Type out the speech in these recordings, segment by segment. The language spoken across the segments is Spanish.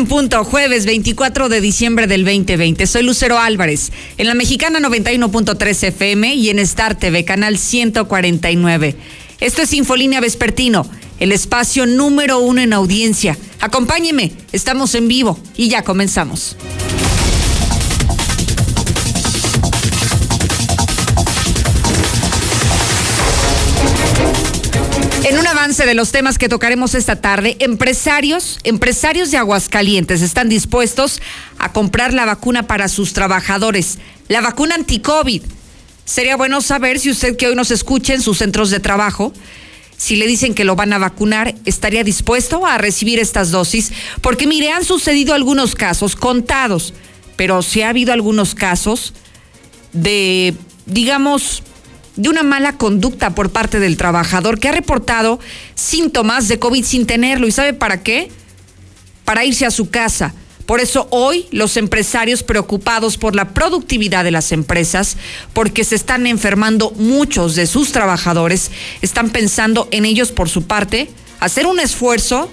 en punto, jueves 24 de diciembre del 2020. Soy Lucero Álvarez, en la mexicana 91.3 FM y en Star TV, canal 149. Esto es Infolínea Vespertino, el espacio número uno en audiencia. Acompáñeme, estamos en vivo y ya comenzamos. En un avance de los temas que tocaremos esta tarde, empresarios, empresarios de Aguascalientes están dispuestos a comprar la vacuna para sus trabajadores, la vacuna anti-COVID. Sería bueno saber si usted que hoy nos escuche en sus centros de trabajo, si le dicen que lo van a vacunar, estaría dispuesto a recibir estas dosis, porque mire, han sucedido algunos casos contados, pero si ha habido algunos casos de, digamos, de una mala conducta por parte del trabajador que ha reportado síntomas de COVID sin tenerlo. ¿Y sabe para qué? Para irse a su casa. Por eso hoy los empresarios preocupados por la productividad de las empresas, porque se están enfermando muchos de sus trabajadores, están pensando en ellos por su parte, hacer un esfuerzo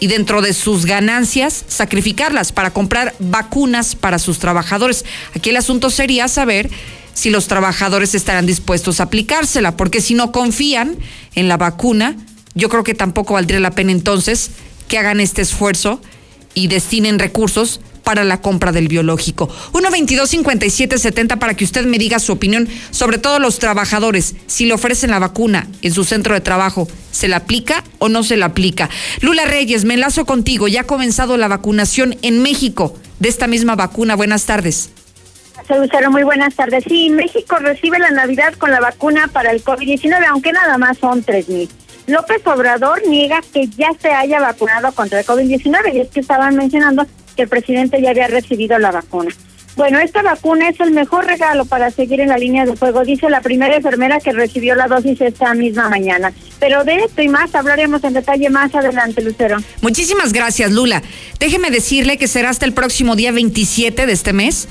y dentro de sus ganancias sacrificarlas para comprar vacunas para sus trabajadores. Aquí el asunto sería saber si los trabajadores estarán dispuestos a aplicársela, porque si no confían en la vacuna, yo creo que tampoco valdría la pena entonces que hagan este esfuerzo y destinen recursos para la compra del biológico. 1-22-57-70 para que usted me diga su opinión sobre todos los trabajadores. Si le ofrecen la vacuna en su centro de trabajo, ¿se la aplica o no se la aplica? Lula Reyes, me enlazo contigo. Ya ha comenzado la vacunación en México de esta misma vacuna. Buenas tardes. Lucero, muy buenas tardes. Sí, México recibe la Navidad con la vacuna para el COVID-19, aunque nada más son tres mil. López Obrador niega que ya se haya vacunado contra el COVID-19 y es que estaban mencionando que el presidente ya había recibido la vacuna. Bueno, esta vacuna es el mejor regalo para seguir en la línea de fuego, dice la primera enfermera que recibió la dosis esta misma mañana. Pero de esto y más hablaremos en detalle más adelante, Lucero. Muchísimas gracias, Lula. Déjeme decirle que será hasta el próximo día 27 de este mes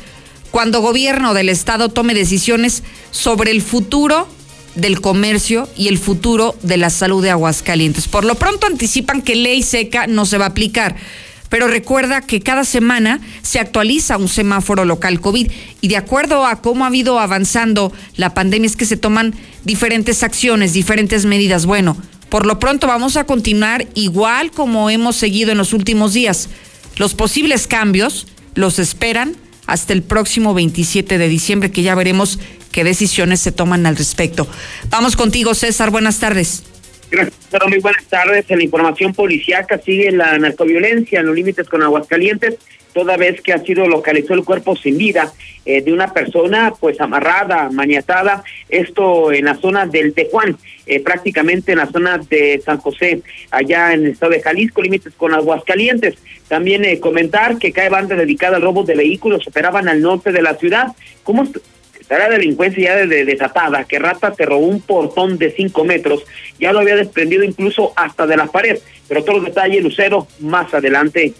cuando gobierno del estado tome decisiones sobre el futuro del comercio y el futuro de la salud de Aguascalientes. Por lo pronto anticipan que ley seca no se va a aplicar, pero recuerda que cada semana se actualiza un semáforo local COVID y de acuerdo a cómo ha habido avanzando la pandemia es que se toman diferentes acciones, diferentes medidas. Bueno, por lo pronto vamos a continuar igual como hemos seguido en los últimos días. Los posibles cambios los esperan hasta el próximo 27 de diciembre, que ya veremos qué decisiones se toman al respecto. Vamos contigo, César. Buenas tardes. Gracias, muy buenas tardes. En la información policiaca sigue la narcoviolencia en los límites con Aguascalientes, toda vez que ha sido localizado el cuerpo sin vida eh, de una persona pues amarrada, maniatada, esto en la zona del Tejuán, eh, prácticamente en la zona de San José, allá en el estado de Jalisco, límites con Aguascalientes. También eh, comentar que cae banda dedicada al robo de vehículos, operaban al norte de la ciudad. ¿Cómo está la delincuencia ya de, desatada? Que Rata te robó un portón de cinco metros, ya lo había desprendido incluso hasta de la pared. Pero todos los detalles, Lucero, más adelante.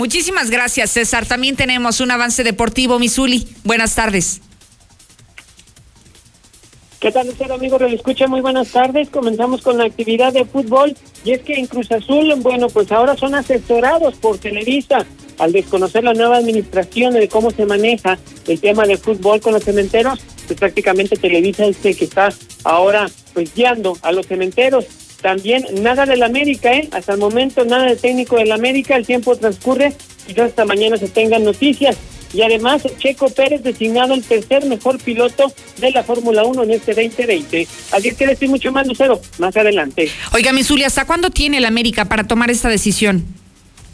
Muchísimas gracias, César. También tenemos un avance deportivo, Misuli. Buenas tardes. ¿Qué tal, Lucero, amigos? Me escucha muy buenas tardes. Comenzamos con la actividad de fútbol. Y es que en Cruz Azul, bueno, pues ahora son asesorados por Televisa. Al desconocer la nueva administración de cómo se maneja el tema de fútbol con los cementeros, pues prácticamente Televisa es el que está ahora pues guiando a los cementeros. También nada del América, ¿eh? Hasta el momento nada de técnico del América. El tiempo transcurre. Quizás hasta mañana se tengan noticias y además Checo Pérez designado el tercer mejor piloto de la Fórmula 1 en este 2020. Así es que decir mucho más, Lucero, más adelante. Oiga, mi Zulia, ¿hasta cuándo tiene el América para tomar esta decisión?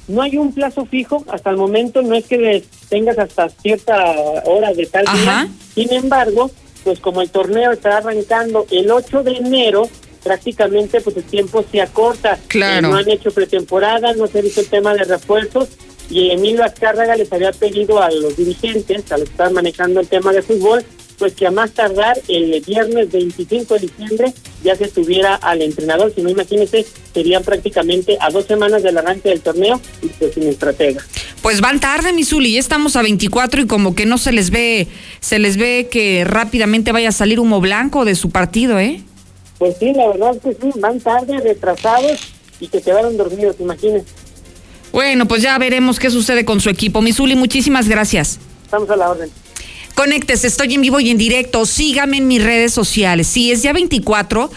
No hay un plazo fijo hasta el momento, no es que tengas hasta cierta hora de tal día. Sin embargo, pues como el torneo está arrancando el 8 de enero, prácticamente pues el tiempo se acorta. Claro. no han hecho pretemporada, no se ha visto el tema de refuerzos y Emilio Azcárraga les había pedido a los dirigentes, a los que están manejando el tema de fútbol, pues que a más tardar el viernes 25 de diciembre ya se tuviera al entrenador, si no imagínense, serían prácticamente a dos semanas del arranque del torneo y pues sin estratega. Pues van tarde, Misuli, ya estamos a 24 y como que no se les ve, se les ve que rápidamente vaya a salir humo blanco de su partido, ¿eh? Pues sí, la verdad es que sí, van tarde, retrasados y que quedaron dormidos, imagínense. Bueno, pues ya veremos qué sucede con su equipo. Misuli, muchísimas gracias. Estamos a la orden. Conéctese, estoy en vivo y en directo. Sígame en mis redes sociales. Sí, es ya 24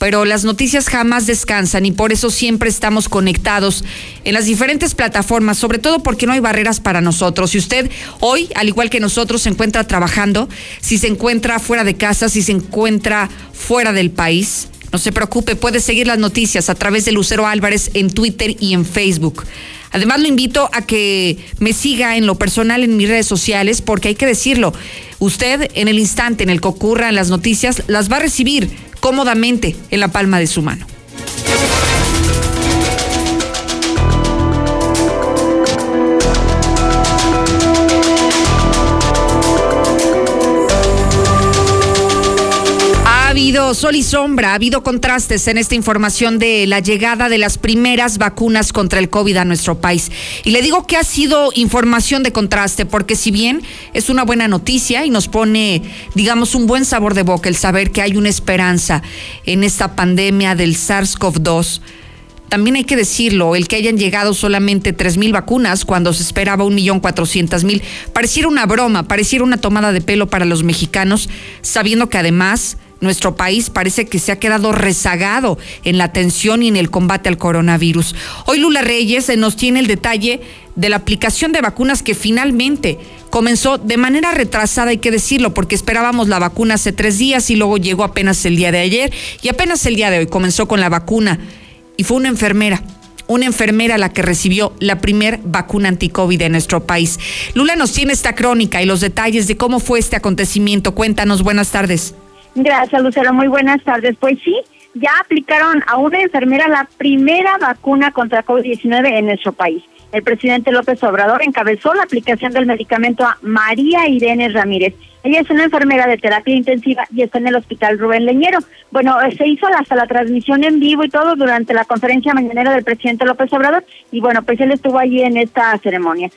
pero las noticias jamás descansan y por eso siempre estamos conectados en las diferentes plataformas, sobre todo porque no hay barreras para nosotros. Si usted hoy, al igual que nosotros, se encuentra trabajando, si se encuentra fuera de casa, si se encuentra fuera del país, no se preocupe, puede seguir las noticias a través de Lucero Álvarez en Twitter y en Facebook. Además, lo invito a que me siga en lo personal en mis redes sociales, porque hay que decirlo, usted en el instante en el que ocurran las noticias, las va a recibir cómodamente en la palma de su mano. Habido sol y sombra, ha habido contrastes en esta información de la llegada de las primeras vacunas contra el COVID a nuestro país. Y le digo que ha sido información de contraste, porque si bien es una buena noticia y nos pone, digamos, un buen sabor de boca el saber que hay una esperanza en esta pandemia del SARS-CoV-2, también hay que decirlo, el que hayan llegado solamente tres mil vacunas cuando se esperaba un millón cuatrocientas mil, pareciera una broma, pareciera una tomada de pelo para los mexicanos, sabiendo que además nuestro país parece que se ha quedado rezagado en la atención y en el combate al coronavirus. Hoy Lula Reyes nos tiene el detalle de la aplicación de vacunas que finalmente comenzó de manera retrasada, hay que decirlo, porque esperábamos la vacuna hace tres días y luego llegó apenas el día de ayer y apenas el día de hoy comenzó con la vacuna y fue una enfermera una enfermera la que recibió la primer vacuna anticovid en nuestro país. Lula nos tiene esta crónica y los detalles de cómo fue este acontecimiento. Cuéntanos, buenas tardes. Gracias, Lucero. Muy buenas tardes. Pues sí, ya aplicaron a una enfermera la primera vacuna contra COVID-19 en nuestro país. El presidente López Obrador encabezó la aplicación del medicamento a María Irene Ramírez. Ella es una enfermera de terapia intensiva y está en el hospital Rubén Leñero. Bueno, eh, se hizo hasta la transmisión en vivo y todo durante la conferencia mañanera del presidente López Obrador y bueno, pues él estuvo allí en esta ceremonia.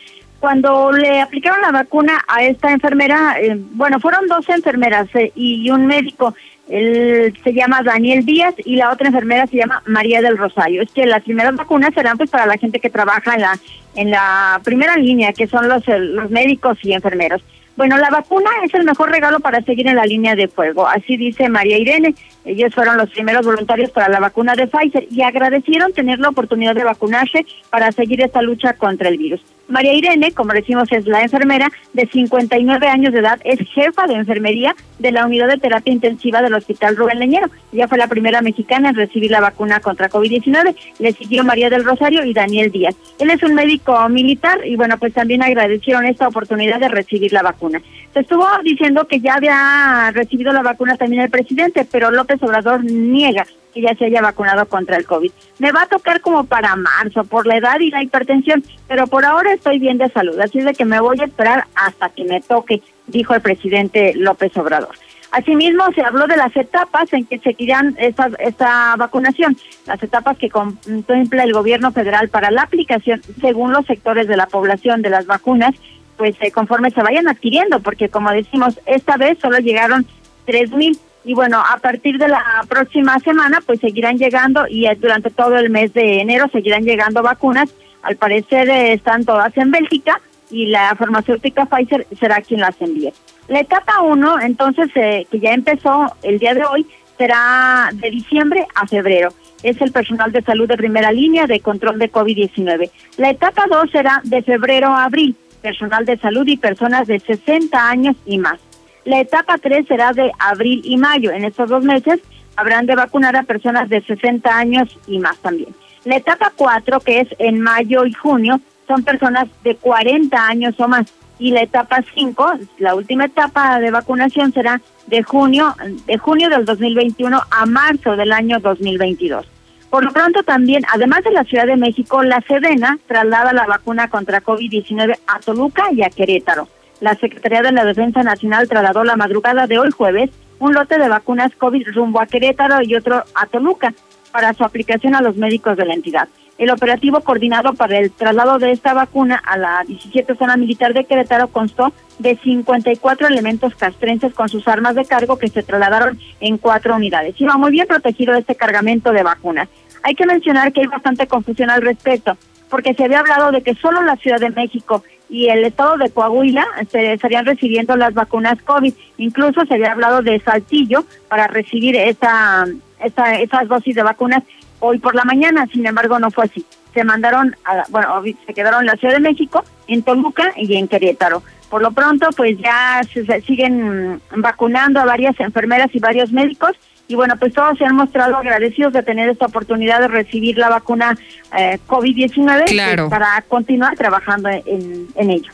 Cuando le aplicaron la vacuna a esta enfermera, eh, bueno, fueron dos enfermeras eh, y un médico. Él se llama Daniel Díaz y la otra enfermera se llama María del Rosario. Es que las primeras vacunas serán pues para la gente que trabaja en la en la primera línea, que son los, los médicos y enfermeros. Bueno, la vacuna es el mejor regalo para seguir en la línea de fuego, así dice María Irene. Ellos fueron los primeros voluntarios para la vacuna de Pfizer y agradecieron tener la oportunidad de vacunarse para seguir esta lucha contra el virus. María Irene, como decimos, es la enfermera de 59 años de edad, es jefa de enfermería de la unidad de terapia intensiva del Hospital Rubén Leñero. Ella fue la primera mexicana en recibir la vacuna contra COVID-19. Le siguió María del Rosario y Daniel Díaz. Él es un médico militar y bueno, pues también agradecieron esta oportunidad de recibir la vacuna. Se estuvo diciendo que ya había recibido la vacuna también el presidente, pero López Obrador niega que ya se haya vacunado contra el COVID. Me va a tocar como para marzo por la edad y la hipertensión, pero por ahora estoy bien de salud, así de que me voy a esperar hasta que me toque, dijo el presidente López Obrador. Asimismo, se habló de las etapas en que seguirán esta, esta vacunación, las etapas que contempla el gobierno federal para la aplicación según los sectores de la población de las vacunas, pues eh, conforme se vayan adquiriendo, porque como decimos, esta vez solo llegaron tres mil y bueno, a partir de la próxima semana pues seguirán llegando y eh, durante todo el mes de enero seguirán llegando vacunas. Al parecer eh, están todas en Bélgica y la farmacéutica Pfizer será quien las envíe. La etapa 1, entonces, eh, que ya empezó el día de hoy, será de diciembre a febrero. Es el personal de salud de primera línea de control de COVID-19. La etapa 2 será de febrero a abril, personal de salud y personas de 60 años y más. La etapa 3 será de abril y mayo. En estos dos meses habrán de vacunar a personas de 60 años y más también. La etapa 4, que es en mayo y junio, son personas de 40 años o más. Y la etapa 5, la última etapa de vacunación será de junio, de junio del 2021 a marzo del año 2022. Por lo pronto también, además de la Ciudad de México, la Sedena traslada la vacuna contra COVID-19 a Toluca y a Querétaro la Secretaría de la Defensa Nacional trasladó la madrugada de hoy jueves un lote de vacunas COVID rumbo a Querétaro y otro a Toluca para su aplicación a los médicos de la entidad. El operativo coordinado para el traslado de esta vacuna a la 17 zona militar de Querétaro constó de 54 elementos castrenses con sus armas de cargo que se trasladaron en cuatro unidades. Iba muy bien protegido este cargamento de vacunas. Hay que mencionar que hay bastante confusión al respecto porque se había hablado de que solo la Ciudad de México y el estado de Coahuila se estarían recibiendo las vacunas COVID. Incluso se había hablado de Saltillo para recibir esa, esa, esas dosis de vacunas hoy por la mañana, sin embargo no fue así. Se mandaron, a, bueno, se quedaron en la Ciudad de México, en Toluca y en Querétaro. Por lo pronto, pues ya se, siguen vacunando a varias enfermeras y varios médicos y bueno, pues todos se han mostrado agradecidos de tener esta oportunidad de recibir la vacuna eh, COVID-19 pues, para continuar trabajando en, en ello.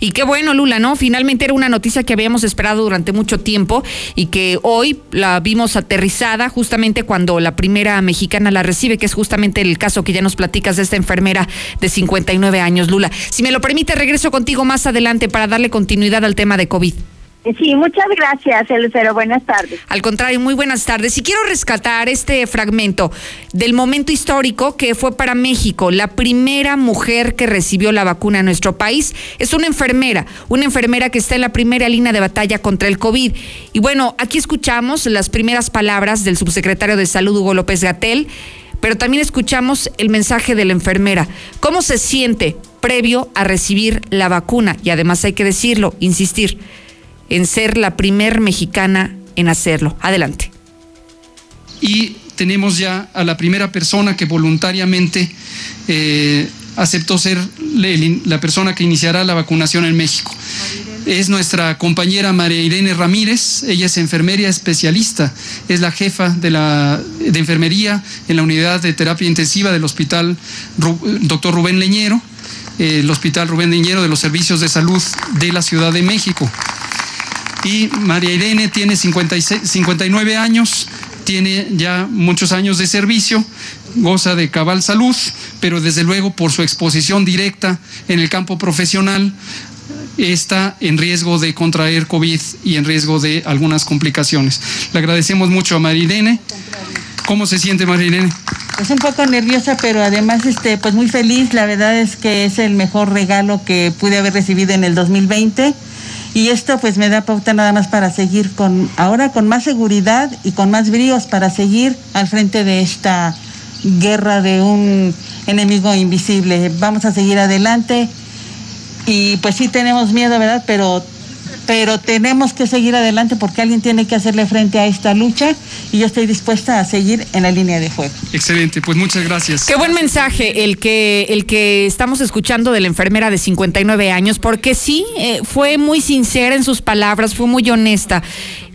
Y qué bueno, Lula, ¿no? Finalmente era una noticia que habíamos esperado durante mucho tiempo y que hoy la vimos aterrizada justamente cuando la primera mexicana la recibe, que es justamente el caso que ya nos platicas de esta enfermera de 59 años, Lula. Si me lo permite, regreso contigo más adelante para darle continuidad al tema de COVID. Sí, muchas gracias, Lucero. Buenas tardes. Al contrario, muy buenas tardes. Y quiero rescatar este fragmento del momento histórico que fue para México. La primera mujer que recibió la vacuna en nuestro país es una enfermera, una enfermera que está en la primera línea de batalla contra el COVID. Y bueno, aquí escuchamos las primeras palabras del subsecretario de Salud, Hugo López Gatel, pero también escuchamos el mensaje de la enfermera. ¿Cómo se siente previo a recibir la vacuna? Y además hay que decirlo, insistir en ser la primer mexicana en hacerlo. Adelante. Y tenemos ya a la primera persona que voluntariamente eh, aceptó ser la persona que iniciará la vacunación en México. Es nuestra compañera María Irene Ramírez, ella es enfermería especialista, es la jefa de, la, de enfermería en la unidad de terapia intensiva del hospital Doctor Rubén Leñero, el hospital Rubén Leñero de los servicios de salud de la Ciudad de México y María Irene tiene 56, 59 años, tiene ya muchos años de servicio, goza de cabal salud, pero desde luego por su exposición directa en el campo profesional está en riesgo de contraer COVID y en riesgo de algunas complicaciones. Le agradecemos mucho a María Irene. ¿Cómo se siente María Irene? Pues un poco nerviosa, pero además este, pues muy feliz. La verdad es que es el mejor regalo que pude haber recibido en el 2020 y esto pues me da pauta nada más para seguir con ahora con más seguridad y con más bríos para seguir al frente de esta guerra de un enemigo invisible. Vamos a seguir adelante y pues sí tenemos miedo, ¿verdad? Pero pero tenemos que seguir adelante porque alguien tiene que hacerle frente a esta lucha y yo estoy dispuesta a seguir en la línea de fuego. Excelente, pues muchas gracias. Qué buen mensaje el que el que estamos escuchando de la enfermera de 59 años porque sí eh, fue muy sincera en sus palabras, fue muy honesta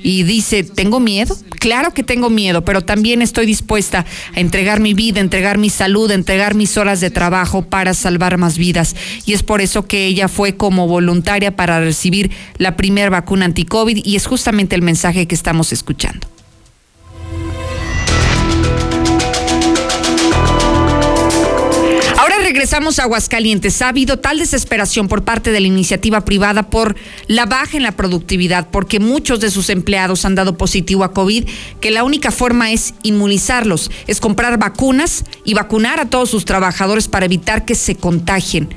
y dice, ¿tengo miedo? Claro que tengo miedo, pero también estoy dispuesta a entregar mi vida, entregar mi salud, entregar mis horas de trabajo para salvar más vidas. Y es por eso que ella fue como voluntaria para recibir la primera vacuna anti-COVID y es justamente el mensaje que estamos escuchando. Regresamos a Aguascalientes. Ha habido tal desesperación por parte de la iniciativa privada por la baja en la productividad, porque muchos de sus empleados han dado positivo a COVID, que la única forma es inmunizarlos, es comprar vacunas y vacunar a todos sus trabajadores para evitar que se contagien.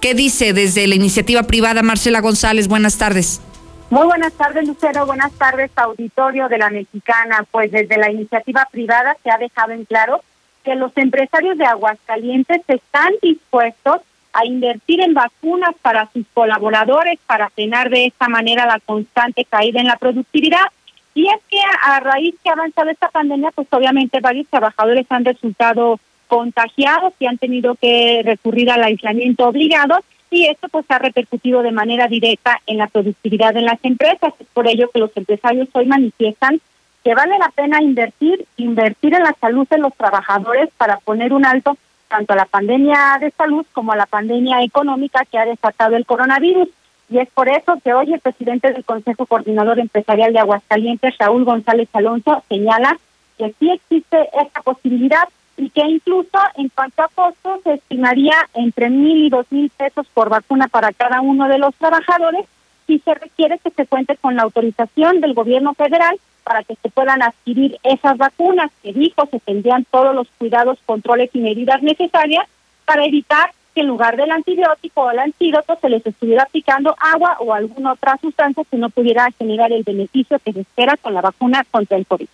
¿Qué dice desde la iniciativa privada Marcela González? Buenas tardes. Muy buenas tardes, Lucero. Buenas tardes, auditorio de la Mexicana. Pues desde la iniciativa privada se ha dejado en claro que los empresarios de Aguascalientes están dispuestos a invertir en vacunas para sus colaboradores para frenar de esta manera la constante caída en la productividad. Y es que a, raíz que ha avanzado esta pandemia, pues obviamente varios trabajadores han resultado contagiados y han tenido que recurrir al aislamiento obligado y esto pues ha repercutido de manera directa en la productividad de las empresas. Es por ello que los empresarios hoy manifiestan que vale la pena invertir, invertir en la salud de los trabajadores para poner un alto tanto a la pandemia de salud como a la pandemia económica que ha desatado el coronavirus. Y es por eso que hoy el presidente del Consejo Coordinador Empresarial de Aguascalientes, Raúl González Alonso, señala que sí existe esta posibilidad y que incluso en cuanto a costos se estimaría entre mil y dos mil pesos por vacuna para cada uno de los trabajadores si se requiere que se cuente con la autorización del gobierno federal para que se puedan adquirir esas vacunas, que dijo se tendrían todos los cuidados, controles y medidas necesarias para evitar que en lugar del antibiótico o el antídoto se les estuviera aplicando agua o alguna otra sustancia que no pudiera generar el beneficio que se espera con la vacuna contra el COVID.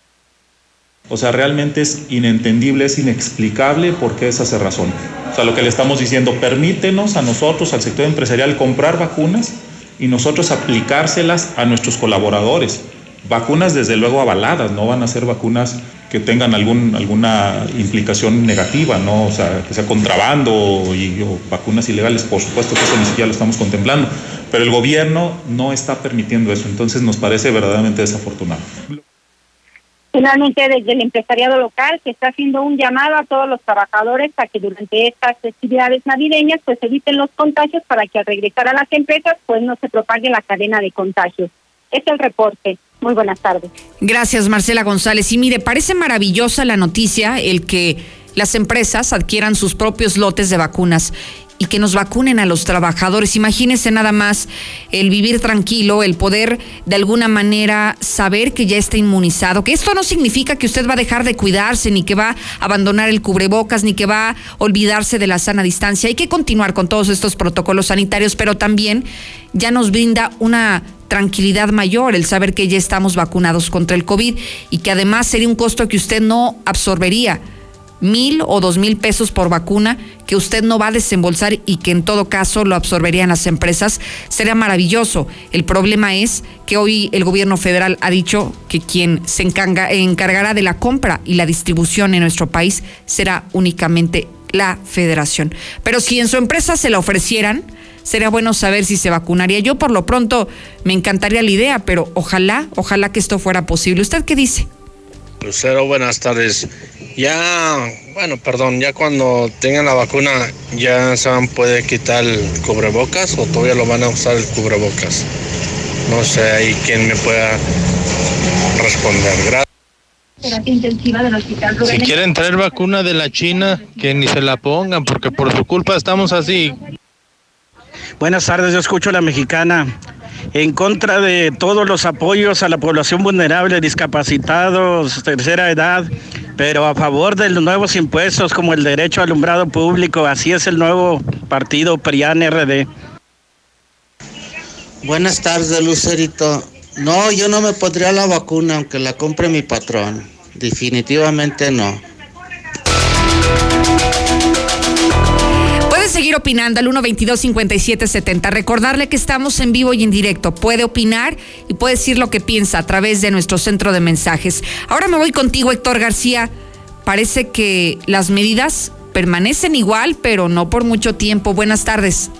O sea, realmente es inentendible, es inexplicable por qué esa razón. O sea, lo que le estamos diciendo, permítenos a nosotros, al sector empresarial, comprar vacunas y nosotros aplicárselas a nuestros colaboradores. Vacunas desde luego avaladas, no van a ser vacunas que tengan algún, alguna implicación negativa, ¿no? O sea, que sea contrabando y o vacunas ilegales, por supuesto que eso ni siquiera lo estamos contemplando, pero el gobierno no está permitiendo eso, entonces nos parece verdaderamente desafortunado. Finalmente, desde el empresariado local se está haciendo un llamado a todos los trabajadores para que durante estas festividades navideñas pues eviten los contagios para que al regresar a las empresas pues no se propague la cadena de contagios. Es el reporte. Muy buenas tardes. Gracias, Marcela González. Y mire, parece maravillosa la noticia el que las empresas adquieran sus propios lotes de vacunas y que nos vacunen a los trabajadores. Imagínense nada más el vivir tranquilo, el poder de alguna manera saber que ya está inmunizado, que esto no significa que usted va a dejar de cuidarse, ni que va a abandonar el cubrebocas, ni que va a olvidarse de la sana distancia. Hay que continuar con todos estos protocolos sanitarios, pero también ya nos brinda una tranquilidad mayor el saber que ya estamos vacunados contra el COVID y que además sería un costo que usted no absorbería mil o dos mil pesos por vacuna que usted no va a desembolsar y que en todo caso lo absorberían las empresas, sería maravilloso. El problema es que hoy el gobierno federal ha dicho que quien se encargará de la compra y la distribución en nuestro país será únicamente la federación. Pero si en su empresa se la ofrecieran, sería bueno saber si se vacunaría. Yo por lo pronto me encantaría la idea, pero ojalá, ojalá que esto fuera posible. ¿Usted qué dice? Lucero, buenas tardes. Ya, bueno, perdón, ya cuando tengan la vacuna, ¿ya se van puede quitar el cubrebocas o todavía lo van a usar el cubrebocas? No sé ahí quién me pueda responder. Gracias. Si quieren traer vacuna de la China, que ni se la pongan, porque por su culpa estamos así. Buenas tardes, yo escucho a la mexicana en contra de todos los apoyos a la población vulnerable, discapacitados, tercera edad, pero a favor de los nuevos impuestos como el derecho al alumbrado público. Así es el nuevo partido PRIAN RD. Buenas tardes, Lucerito. No, yo no me pondría la vacuna aunque la compre mi patrón. Definitivamente no. Seguir opinando al 122-5770. Recordarle que estamos en vivo y en directo. Puede opinar y puede decir lo que piensa a través de nuestro centro de mensajes. Ahora me voy contigo, Héctor García. Parece que las medidas permanecen igual, pero no por mucho tiempo. Buenas tardes.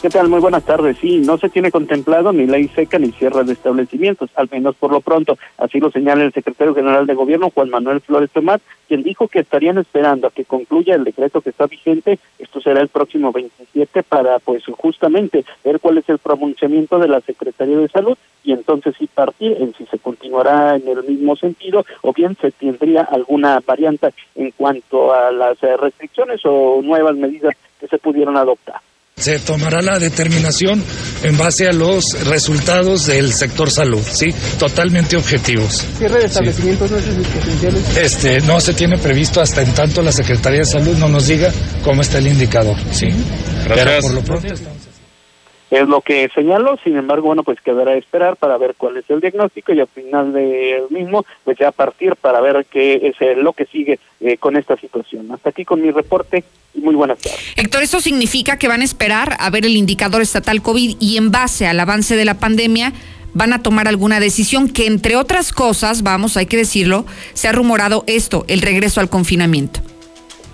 ¿Qué tal? Muy buenas tardes. Sí, no se tiene contemplado ni ley seca ni cierre de establecimientos, al menos por lo pronto. Así lo señala el secretario general de Gobierno, Juan Manuel Flores Tomás, quien dijo que estarían esperando a que concluya el decreto que está vigente. Esto será el próximo 27 para, pues, justamente ver cuál es el pronunciamiento de la Secretaría de Salud y entonces sí partir en si se continuará en el mismo sentido o bien se tendría alguna variante en cuanto a las restricciones o nuevas medidas que se pudieran adoptar. Se tomará la determinación en base a los resultados del sector salud, ¿sí? Totalmente objetivos. ¿Cierre de establecimientos no es? Este, no se tiene previsto hasta en tanto la Secretaría de Salud no nos diga cómo está el indicador, ¿sí? Pero por lo pronto estamos es lo que señaló, sin embargo, bueno, pues quedará a esperar para ver cuál es el diagnóstico y al final del mismo, pues ya partir para ver qué es lo que sigue eh, con esta situación. Hasta aquí con mi reporte y muy buenas tardes. Héctor, ¿eso significa que van a esperar a ver el indicador estatal COVID y en base al avance de la pandemia van a tomar alguna decisión que, entre otras cosas, vamos, hay que decirlo, se ha rumorado esto, el regreso al confinamiento?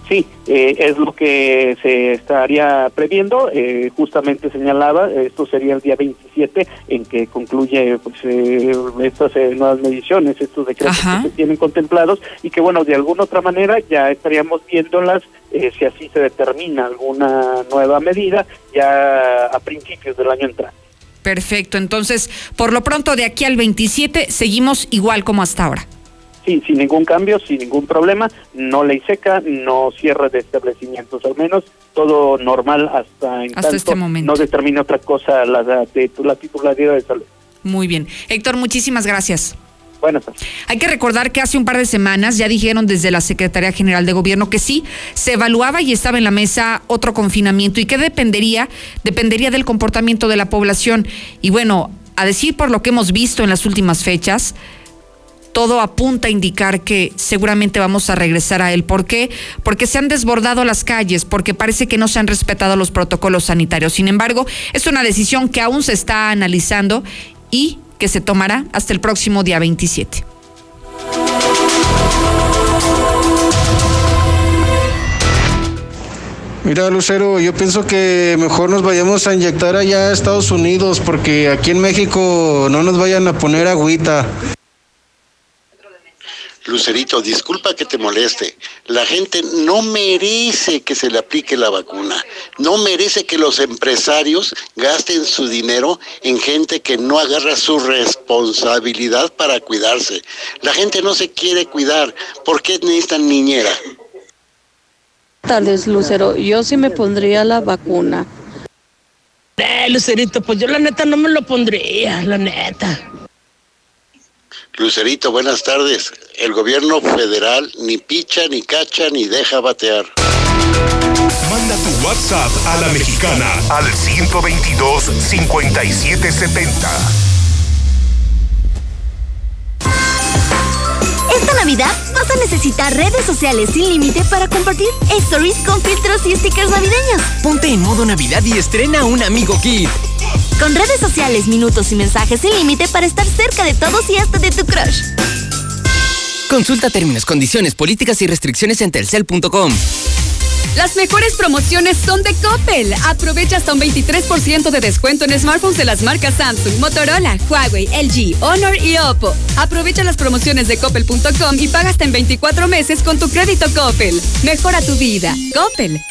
Sí, eh, es lo que se estaría previendo. Eh, justamente señalaba, esto sería el día 27 en que concluye pues, eh, estas nuevas mediciones, estos decretos que se tienen contemplados y que, bueno, de alguna otra manera ya estaríamos viéndolas si así se determina alguna nueva medida ya a principios del año entrante. Perfecto, entonces, por lo pronto, de aquí al 27 seguimos igual como hasta ahora. Sí, sin ningún cambio, sin ningún problema, no ley seca, no cierre de establecimientos, al menos todo normal hasta en hasta este momento. no determine otra cosa la, de, la titularidad de salud. Muy bien. Héctor, muchísimas gracias. Bueno, Hay que recordar que hace un par de semanas ya dijeron desde la Secretaría General de Gobierno que sí, se evaluaba y estaba en la mesa otro confinamiento y que dependería, dependería del comportamiento de la población. Y bueno, a decir por lo que hemos visto en las últimas fechas, todo apunta a indicar que seguramente vamos a regresar a él. ¿Por qué? Porque se han desbordado las calles, porque parece que no se han respetado los protocolos sanitarios. Sin embargo, es una decisión que aún se está analizando y que se tomará hasta el próximo día 27. Mira, Lucero, yo pienso que mejor nos vayamos a inyectar allá a Estados Unidos porque aquí en México no nos vayan a poner agüita. Lucerito, disculpa que te moleste. La gente no merece que se le aplique la vacuna. No merece que los empresarios gasten su dinero en gente que no agarra su responsabilidad para cuidarse. La gente no se quiere cuidar. ¿Por qué necesitan niñera? tardes, Lucero. Yo sí me pondría la vacuna. Eh, Lucerito, pues yo la neta no me lo pondría, la neta. Lucerito, buenas tardes. El gobierno federal ni picha, ni cacha, ni deja batear. Manda tu WhatsApp a la mexicana al 122 5770. Esta Navidad vas a necesitar redes sociales sin límite para compartir stories con filtros y stickers navideños. Ponte en modo Navidad y estrena un amigo kit. Con redes sociales, minutos y mensajes sin límite para estar cerca de todos y hasta de tu crush. Consulta términos, condiciones, políticas y restricciones en telcel.com. Las mejores promociones son de Coppel. Aprovecha hasta un 23% de descuento en smartphones de las marcas Samsung, Motorola, Huawei, LG, Honor y Oppo. Aprovecha las promociones de coppel.com y paga hasta en 24 meses con tu crédito Coppel. Mejora tu vida. Coppel.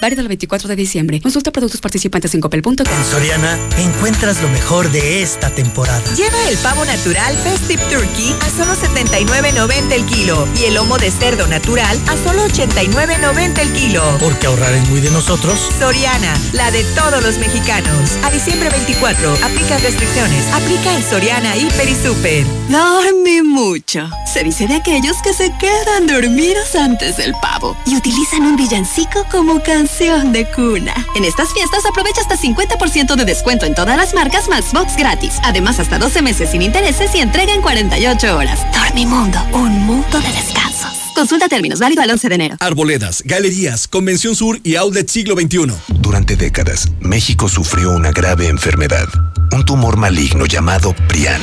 Válido el 24 de diciembre. Consulta productos participantes en copel.com. En Soriana encuentras lo mejor de esta temporada. Lleva el pavo natural Festive Turkey a solo 79.90 el kilo y el lomo de cerdo natural a solo 89.90 el kilo. Porque ahorrar es muy de nosotros. Soriana, la de todos los mexicanos. A diciembre 24, aplica restricciones. Aplica en Soriana Hiper y Super. Dormí mucho. Se dice de aquellos que se quedan dormidos antes del pavo y utilizan un villancico como de cuna. En estas fiestas aprovecha hasta 50% de descuento en todas las marcas más gratis. Además, hasta 12 meses sin intereses y entrega en 48 horas. Dormimundo, un mundo de descansos. Consulta términos, válido al 11 de enero. Arboledas, galerías, Convención Sur y Outlet Siglo XXI. Durante décadas, México sufrió una grave enfermedad, un tumor maligno llamado Prián,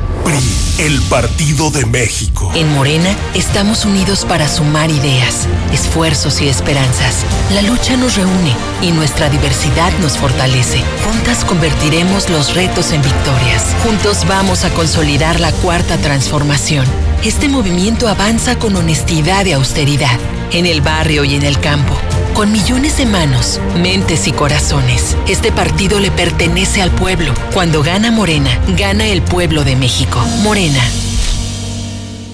El Partido de México. En Morena estamos unidos para sumar ideas, esfuerzos y esperanzas. La lucha nos reúne y nuestra diversidad nos fortalece. Juntas convertiremos los retos en victorias. Juntos vamos a consolidar la cuarta transformación. Este movimiento avanza con honestidad y austeridad, en el barrio y en el campo, con millones de manos, mentes y corazones. Este partido le pertenece al pueblo. Cuando gana Morena, gana el pueblo de México. Morena.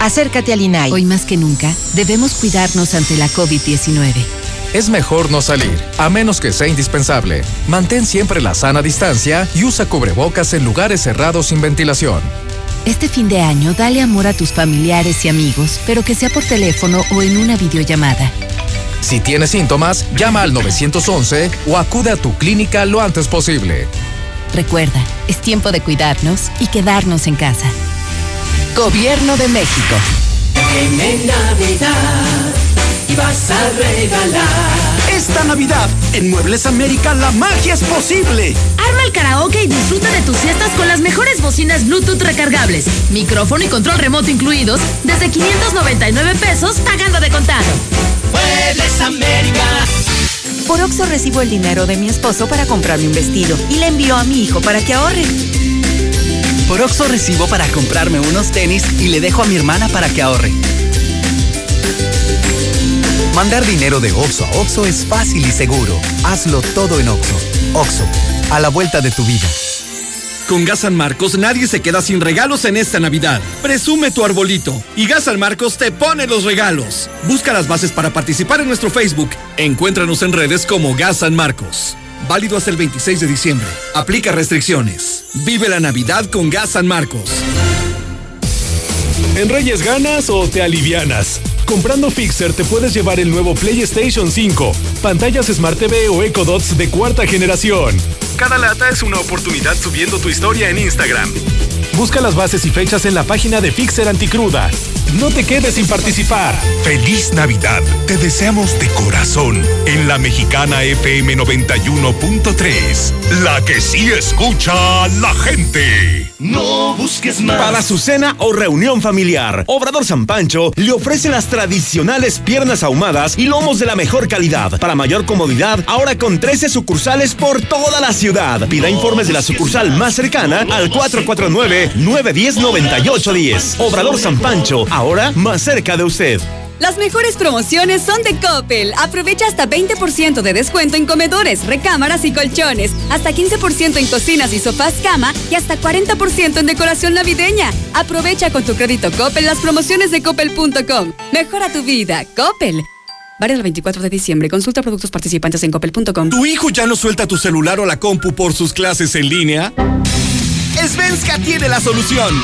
Acércate al INAI. Hoy más que nunca, debemos cuidarnos ante la COVID-19. Es mejor no salir, a menos que sea indispensable. Mantén siempre la sana distancia y usa cubrebocas en lugares cerrados sin ventilación. Este fin de año, dale amor a tus familiares y amigos, pero que sea por teléfono o en una videollamada. Si tienes síntomas, llama al 911 o acude a tu clínica lo antes posible. Recuerda, es tiempo de cuidarnos y quedarnos en casa. Gobierno de México. En Navidad y vas a regalar. Esta Navidad, en Muebles América, la magia es posible. Arma el karaoke y disfruta de tus fiestas con las mejores bocinas Bluetooth recargables, micrófono y control remoto incluidos, desde 599 pesos pagando de contado. Muebles América. Por Oxo recibo el dinero de mi esposo para comprarme un vestido y le envío a mi hijo para que ahorre. Por Oxo recibo para comprarme unos tenis y le dejo a mi hermana para que ahorre. Mandar dinero de Oxo a Oxo es fácil y seguro. Hazlo todo en Oxo. Oxo, a la vuelta de tu vida. Con Gas San Marcos nadie se queda sin regalos en esta Navidad. Presume tu arbolito y Gas San Marcos te pone los regalos. Busca las bases para participar en nuestro Facebook. Encuéntranos en redes como Gas San Marcos. Válido hasta el 26 de diciembre. Aplica restricciones. Vive la Navidad con Gas San Marcos. ¿En Reyes ganas o te alivianas? Comprando Fixer te puedes llevar el nuevo PlayStation 5, pantallas Smart TV o Echo Dots de cuarta generación. Cada lata es una oportunidad subiendo tu historia en Instagram. Busca las bases y fechas en la página de Fixer Anticruda. No te quedes sin participar. Feliz Navidad. Te deseamos de corazón en la mexicana FM 91.3. La que sí escucha a la gente. No busques más. Para su cena o reunión familiar, Obrador San Pancho le ofrece las tradicionales piernas ahumadas y lomos de la mejor calidad. Para mayor comodidad, ahora con 13 sucursales por toda la ciudad. Pida informes de la sucursal más cercana al 449-910-9810. Obrador San Pancho, ahora más cerca de usted. Las mejores promociones son de Coppel. Aprovecha hasta 20% de descuento en comedores, recámaras y colchones, hasta 15% en cocinas y sofás cama y hasta 40% en decoración navideña. Aprovecha con tu crédito Coppel las promociones de coppel.com. Mejora tu vida, Coppel. Vale el 24 de diciembre. Consulta productos participantes en coppel.com. ¿Tu hijo ya no suelta tu celular o la compu por sus clases en línea? Svenska tiene la solución.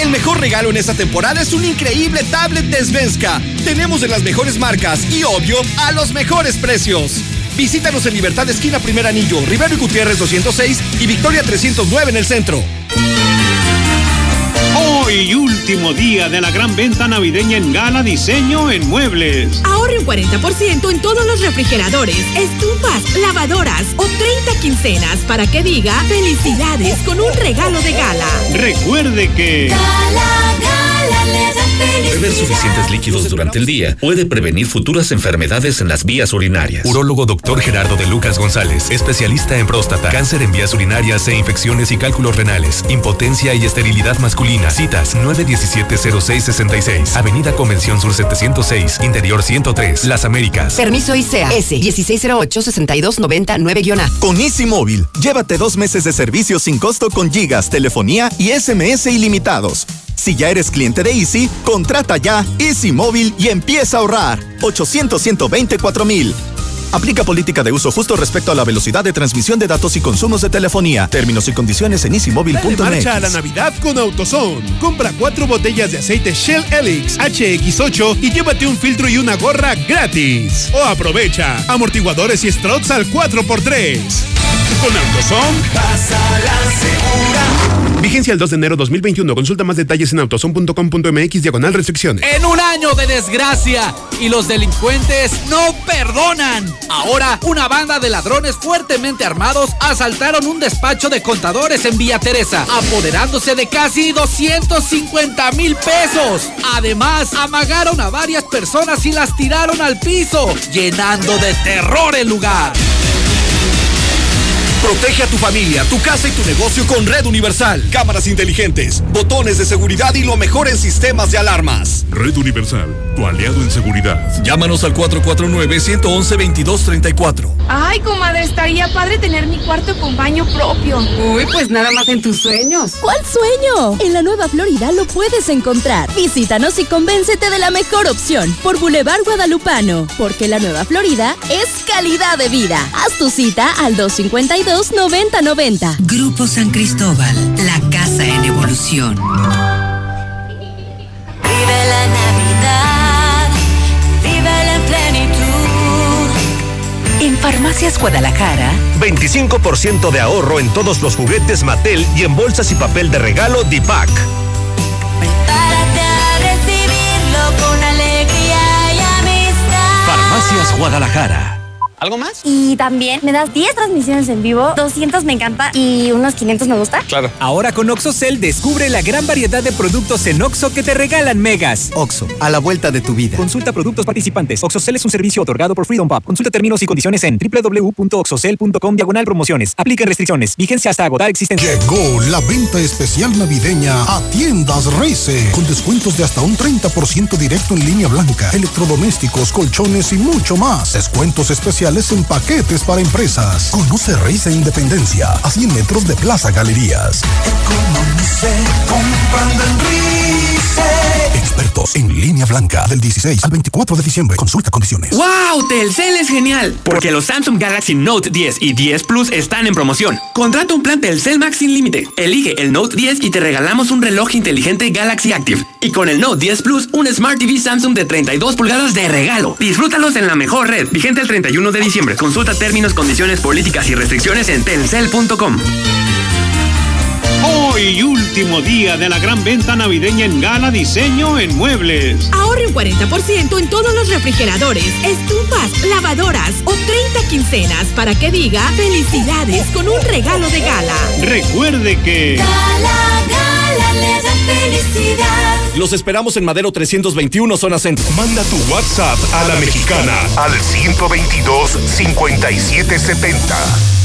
El mejor regalo en esta temporada es un increíble tablet de Svenska. Tenemos de las mejores marcas y, obvio, a los mejores precios. Visítanos en Libertad Esquina Primer Anillo, Rivero y Gutiérrez 206 y Victoria 309 en el centro. Hoy, último día de la gran venta navideña en Gala Diseño en Muebles. Ahorre un 40% en todos los refrigeradores, estufas, lavadoras o 30 quincenas para que diga felicidades con un regalo de gala. Recuerde que... Gala, gala, Beber suficientes líquidos durante el día puede prevenir futuras enfermedades en las vías urinarias. Urólogo Dr. Gerardo de Lucas González, especialista en próstata, cáncer en vías urinarias e infecciones y cálculos renales, impotencia y esterilidad masculina. Citas 917-0666, Avenida Convención Sur 706, Interior 103, Las Américas. Permiso ICEA S 1608-6299-A. Con Easy Móvil, llévate dos meses de servicio sin costo con gigas, telefonía y SMS ilimitados. Si ya eres cliente de Easy, contrata ya Easy Móvil y empieza a ahorrar. 800 mil. Aplica política de uso justo respecto a la velocidad de transmisión de datos y consumos de telefonía. Términos y condiciones en easymóvil.net. Marcha a la Navidad con AutoZone. Compra cuatro botellas de aceite Shell Helix HX8 y llévate un filtro y una gorra gratis. O aprovecha amortiguadores y struts al 4x3. Con. Pasa la segura. Vigencia el 2 de enero 2021. Consulta más detalles en autozone.com.mx diagonal restricciones. En un año de desgracia y los delincuentes no perdonan. Ahora, una banda de ladrones fuertemente armados asaltaron un despacho de contadores en Villa Teresa, apoderándose de casi 250 mil pesos. Además, amagaron a varias personas y las tiraron al piso, llenando de terror el lugar. Protege a tu familia, tu casa y tu negocio con Red Universal. Cámaras inteligentes, botones de seguridad y lo mejor en sistemas de alarmas. Red Universal, tu aliado en seguridad. Llámanos al 449-111-2234. Ay, comadre, estaría padre tener mi cuarto con baño propio. Uy, pues nada más en tus sueños. ¿Cuál sueño? En la Nueva Florida lo puedes encontrar. Visítanos y convéncete de la mejor opción por Boulevard Guadalupano. Porque la Nueva Florida es calidad de vida. Haz tu cita al 252 9090. Grupo San Cristóbal, la casa en evolución. Vive la Navidad, vive la plenitud. En Farmacias Guadalajara, 25% de ahorro en todos los juguetes Mattel y en bolsas y papel de regalo Dipac. Prepárate a recibirlo con alegría y amistad. Farmacias Guadalajara. ¿Algo más? Y también me das 10 transmisiones en vivo, 200 me encanta y unos 500 me gusta. Claro. Ahora con OxoCell descubre la gran variedad de productos en Oxo que te regalan megas. Oxo, a la vuelta de tu vida. Consulta productos participantes. OxoCell es un servicio otorgado por Freedom Pub. Consulta términos y condiciones en www.oxocell.com diagonal promociones. Aplica restricciones. Vigencia hasta agotar existencia. Llegó la venta especial navideña a Tiendas Reise con descuentos de hasta un 30% directo en línea blanca, electrodomésticos, colchones y mucho más. Descuentos especiales en paquetes para empresas. Conoce Reise Independencia a 100 metros de Plaza Galerías. Economice comprando en. Expertos en línea blanca del 16 al 24 de diciembre. Consulta condiciones. ¡Wow! Telcel es genial porque los Samsung Galaxy Note 10 y 10 Plus están en promoción. Contrata un plan Telcel Max sin límite. Elige el Note 10 y te regalamos un reloj inteligente Galaxy Active. Y con el Note 10 Plus, un Smart TV Samsung de 32 pulgadas de regalo. Disfrútalos en la mejor red. Vigente el 31 de diciembre. Consulta términos, condiciones, políticas y restricciones en telcel.com. Hoy, último día de la gran venta navideña en Gala Diseño en Muebles. Ahorre un 40% en todos los refrigeradores, estufas, lavadoras o 30 quincenas para que diga felicidades con un regalo de gala. Recuerde que... Gala, gala, le da felicidad. Los esperamos en Madero 321, zona centro. Manda tu WhatsApp a la mexicana al 122 5770.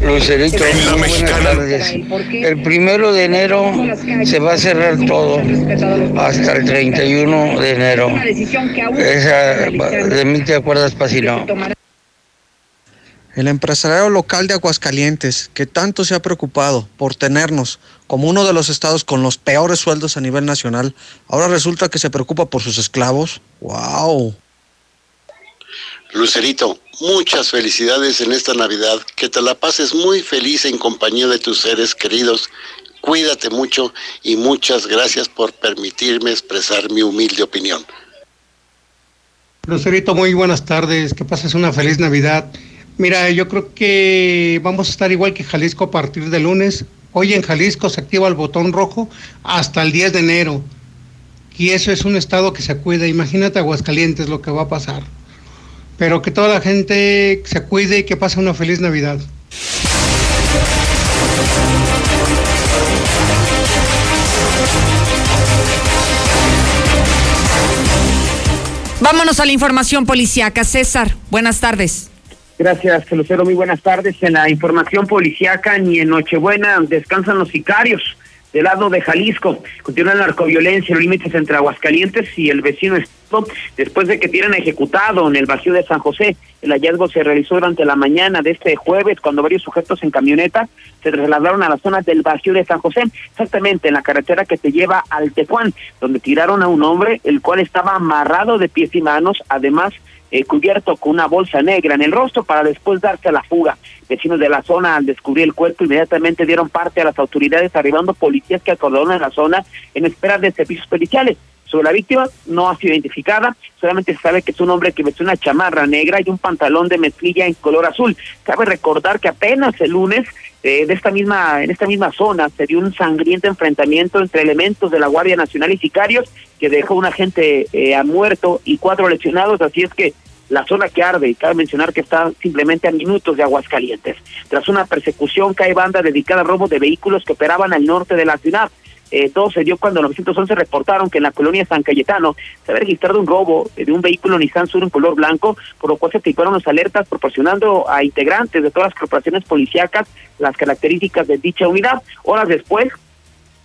Lucerito, En la muy mexicana. buenas tardes. El primero de enero se va a cerrar todo hasta el 31 de enero. Esa, de mí te acuerdas, Pacino. El empresariado local de Aguascalientes, que tanto se ha preocupado por tenernos como uno de los estados con los peores sueldos a nivel nacional, ahora resulta que se preocupa por sus esclavos. ¡Wow! Lucerito, muchas felicidades en esta Navidad. Que te la pases muy feliz en compañía de tus seres queridos. Cuídate mucho y muchas gracias por permitirme expresar mi humilde opinión. Lucerito, muy buenas tardes. Que pases una feliz Navidad. Mira, yo creo que vamos a estar igual que Jalisco a partir de lunes. Hoy en Jalisco se activa el botón rojo hasta el 10 de enero. Y eso es un estado que se cuida. Imagínate Aguascalientes lo que va a pasar. Pero que toda la gente se cuide y que pase una feliz Navidad. Vámonos a la información policiaca. César, buenas tardes. Gracias, Lucero. Muy buenas tardes. En la información policiaca, ni en Nochebuena descansan los sicarios del lado de Jalisco. Continúa la narcoviolencia en los límites entre Aguascalientes y el vecino estado, después de que tienen ejecutado en el vacío de San José. El hallazgo se realizó durante la mañana de este jueves, cuando varios sujetos en camioneta se trasladaron a la zona del vacío de San José, exactamente en la carretera que te lleva al Tecuán, donde tiraron a un hombre, el cual estaba amarrado de pies y manos, además eh, cubierto con una bolsa negra en el rostro para después darse a la fuga. Vecinos de la zona al descubrir el cuerpo inmediatamente dieron parte a las autoridades arribando policías que acordaron la zona en espera de servicios policiales. Sobre la víctima no ha sido identificada, solamente se sabe que es un hombre que vestió una chamarra negra y un pantalón de mezclilla en color azul. Cabe recordar que apenas el lunes eh, de esta misma en esta misma zona se dio un sangriento enfrentamiento entre elementos de la Guardia Nacional y sicarios que dejó un agente eh, muerto y cuatro lesionados, así es que la zona que arde, y cabe mencionar que está simplemente a minutos de Aguascalientes. Tras una persecución cae banda dedicada a robo de vehículos que operaban al norte de la ciudad. Eh, todo se dio cuando 911 reportaron que en la colonia San Cayetano se había registrado un robo de un vehículo Nissan Sur en color blanco, por lo cual se activaron las alertas proporcionando a integrantes de todas las corporaciones policíacas las características de dicha unidad. Horas después,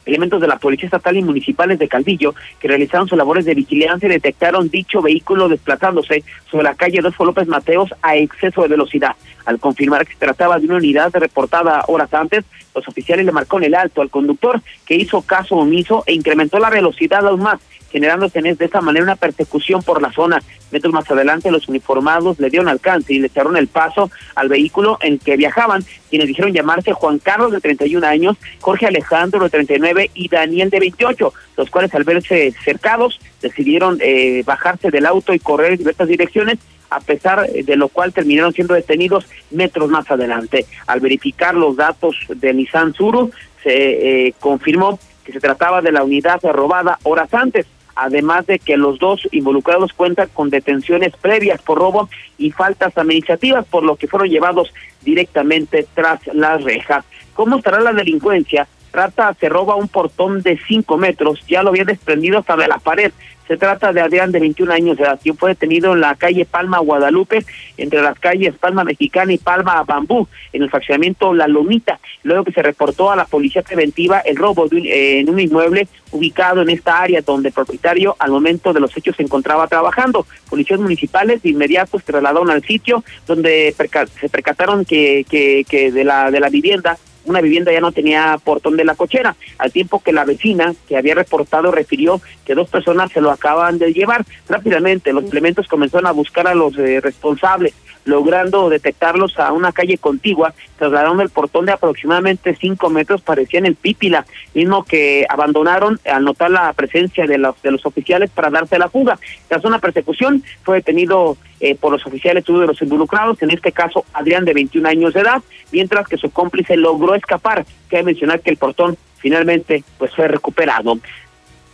Elementos de la Policía Estatal y Municipales de Caldillo, que realizaron sus labores de vigilancia, detectaron dicho vehículo desplazándose sobre la calle Adolfo López Mateos a exceso de velocidad. Al confirmar que se trataba de una unidad reportada horas antes, los oficiales le marcaron el alto al conductor, que hizo caso omiso e incrementó la velocidad aún más generándose de esta manera una persecución por la zona. Metros más adelante, los uniformados le dieron alcance y le echaron el paso al vehículo en que viajaban, quienes dijeron llamarse Juan Carlos, de 31 años, Jorge Alejandro, de 39, y Daniel, de 28, los cuales al verse cercados decidieron eh, bajarse del auto y correr en diversas direcciones, a pesar de lo cual terminaron siendo detenidos metros más adelante. Al verificar los datos de Nissan Suru, se eh, confirmó que se trataba de la unidad robada horas antes además de que los dos involucrados cuentan con detenciones previas por robo y faltas administrativas, por lo que fueron llevados directamente tras las rejas. ¿Cómo estará la delincuencia? Trata se roba un portón de cinco metros, ya lo había desprendido hasta de la pared. Se trata de Adrián de 21 años de edad, quien fue detenido en la calle Palma Guadalupe, entre las calles Palma Mexicana y Palma Bambú, en el fraccionamiento La Lomita, luego que se reportó a la policía preventiva el robo de eh, en un inmueble ubicado en esta área donde el propietario al momento de los hechos se encontraba trabajando. Policías municipales de inmediato se trasladaron al sitio donde se percataron que, que, que de la de la vivienda una vivienda ya no tenía portón de la cochera, al tiempo que la vecina que había reportado refirió que dos personas se lo acaban de llevar. Rápidamente los elementos comenzaron a buscar a los eh, responsables, logrando detectarlos a una calle contigua, trasladaron el portón de aproximadamente cinco metros, parecía en el Pípila, mismo que abandonaron al notar la presencia de los, de los oficiales para darse la fuga. Tras una persecución, fue detenido eh, por los oficiales, uno de los involucrados, en este caso Adrián de 21 años de edad, mientras que su cómplice logró escapar. Cabe mencionar que el portón finalmente pues fue recuperado.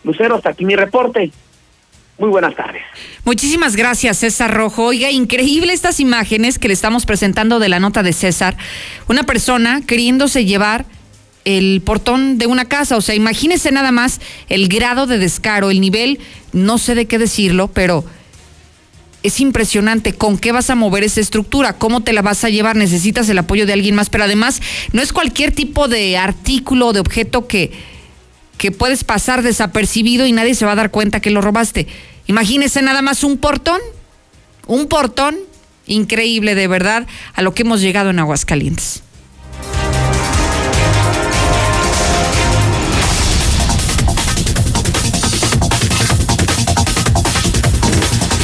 Lucero, hasta aquí mi reporte. Muy buenas tardes. Muchísimas gracias, César Rojo. Oiga, increíble estas imágenes que le estamos presentando de la nota de César. Una persona queriéndose llevar el portón de una casa. O sea, imagínese nada más el grado de descaro, el nivel, no sé de qué decirlo, pero es impresionante con qué vas a mover esa estructura, cómo te la vas a llevar, necesitas el apoyo de alguien más, pero además no es cualquier tipo de artículo o de objeto que, que puedes pasar desapercibido y nadie se va a dar cuenta que lo robaste. Imagínese nada más un portón, un portón increíble de verdad a lo que hemos llegado en Aguascalientes.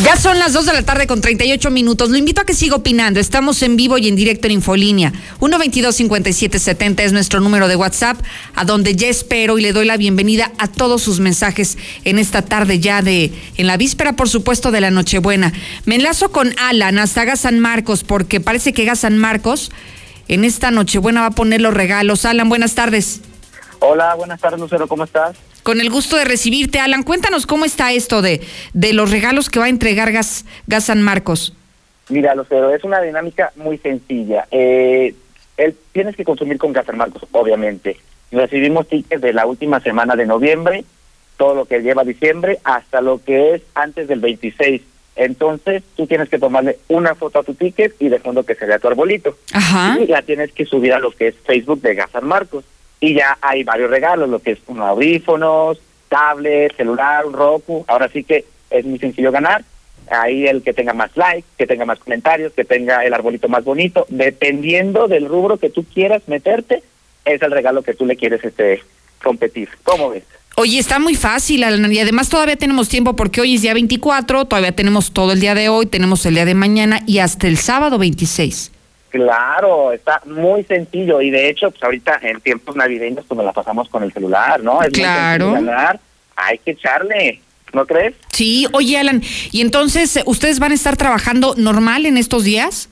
Ya son las 2 de la tarde con 38 minutos. Lo invito a que siga opinando. Estamos en vivo y en directo en Infolínea. 122-5770 es nuestro número de WhatsApp, a donde ya espero y le doy la bienvenida a todos sus mensajes en esta tarde ya de, en la víspera, por supuesto, de la Nochebuena. Me enlazo con Alan hasta San Marcos, porque parece que San Marcos en esta Nochebuena va a poner los regalos. Alan, buenas tardes. Hola, buenas tardes, Lucero, ¿cómo estás? Con el gusto de recibirte, Alan. Cuéntanos cómo está esto de, de los regalos que va a entregar Gas, Gas San Marcos. Mira, Lucero, es una dinámica muy sencilla. Eh, él, tienes que consumir con Gas San Marcos, obviamente. Recibimos tickets de la última semana de noviembre, todo lo que lleva diciembre, hasta lo que es antes del 26. Entonces, tú tienes que tomarle una foto a tu ticket y de fondo que se vea tu arbolito. Ajá. Y la tienes que subir a lo que es Facebook de Gas San Marcos y ya hay varios regalos, lo que es unos audífonos, tablet, celular, un Roku. Ahora sí que es muy sencillo ganar. Ahí el que tenga más likes, que tenga más comentarios, que tenga el arbolito más bonito, dependiendo del rubro que tú quieras meterte, es el regalo que tú le quieres este competir. ¿Cómo ves? Oye, está muy fácil, y además todavía tenemos tiempo porque hoy es día 24, todavía tenemos todo el día de hoy, tenemos el día de mañana y hasta el sábado 26. Claro, está muy sencillo y de hecho, pues ahorita en tiempos navideños pues nos la pasamos con el celular, ¿no? Es claro. Muy ganar. Hay que echarle. ¿no crees? Sí, oye Alan, ¿y entonces eh, ustedes van a estar trabajando normal en estos días?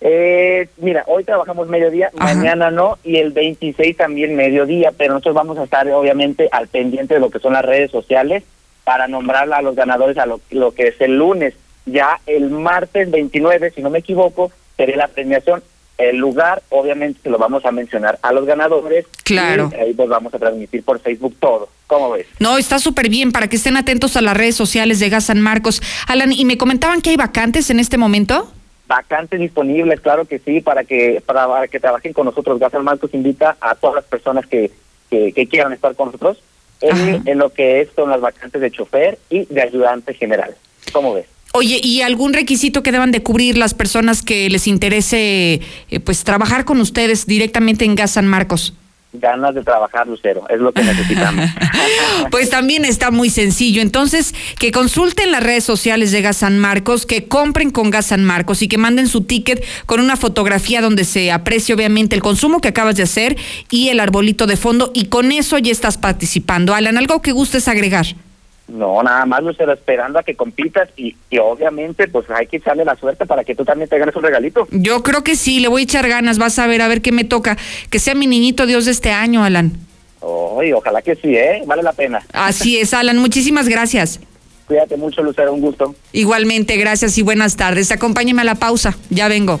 Eh, mira, hoy trabajamos mediodía, mañana no, y el 26 también mediodía, pero nosotros vamos a estar obviamente al pendiente de lo que son las redes sociales para nombrar a los ganadores a lo, lo que es el lunes. Ya el martes 29, si no me equivoco, sería la premiación. El lugar, obviamente, se lo vamos a mencionar a los ganadores. Claro. Y ahí pues vamos a transmitir por Facebook todo. ¿Cómo ves? No, está súper bien para que estén atentos a las redes sociales de Gas San Marcos. Alan, ¿y me comentaban que hay vacantes en este momento? Vacantes disponibles, claro que sí, para que para, para que trabajen con nosotros. Gas San Marcos invita a todas las personas que, que, que quieran estar con nosotros en, en lo que es, son las vacantes de chofer y de ayudante general. ¿Cómo ves? Oye, ¿y algún requisito que deban de cubrir las personas que les interese eh, pues trabajar con ustedes directamente en Gas San Marcos? Ganas de trabajar, Lucero, es lo que necesitamos. Pues también está muy sencillo. Entonces, que consulten las redes sociales de Gas San Marcos, que compren con Gas San Marcos y que manden su ticket con una fotografía donde se aprecie obviamente el consumo que acabas de hacer y el arbolito de fondo y con eso ya estás participando. Alan, algo que gustes agregar. No, nada más, Lucero, esperando a que compitas y, y obviamente pues hay que echarle la suerte para que tú también te ganes un regalito. Yo creo que sí, le voy a echar ganas, vas a ver, a ver qué me toca. Que sea mi niñito Dios de este año, Alan. Ay, ojalá que sí, ¿eh? Vale la pena. Así es, Alan, muchísimas gracias. Cuídate mucho, Lucero, un gusto. Igualmente, gracias y buenas tardes. Acompáñeme a la pausa, ya vengo.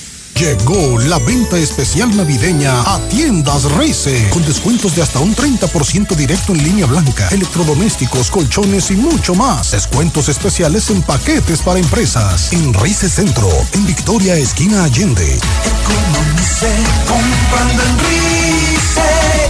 Llegó la venta especial navideña a Tiendas Reise, con descuentos de hasta un 30% directo en línea blanca, electrodomésticos, colchones y mucho más. Descuentos especiales en paquetes para empresas. En Reise Centro, en Victoria, esquina Allende. Economice comprando en Rice.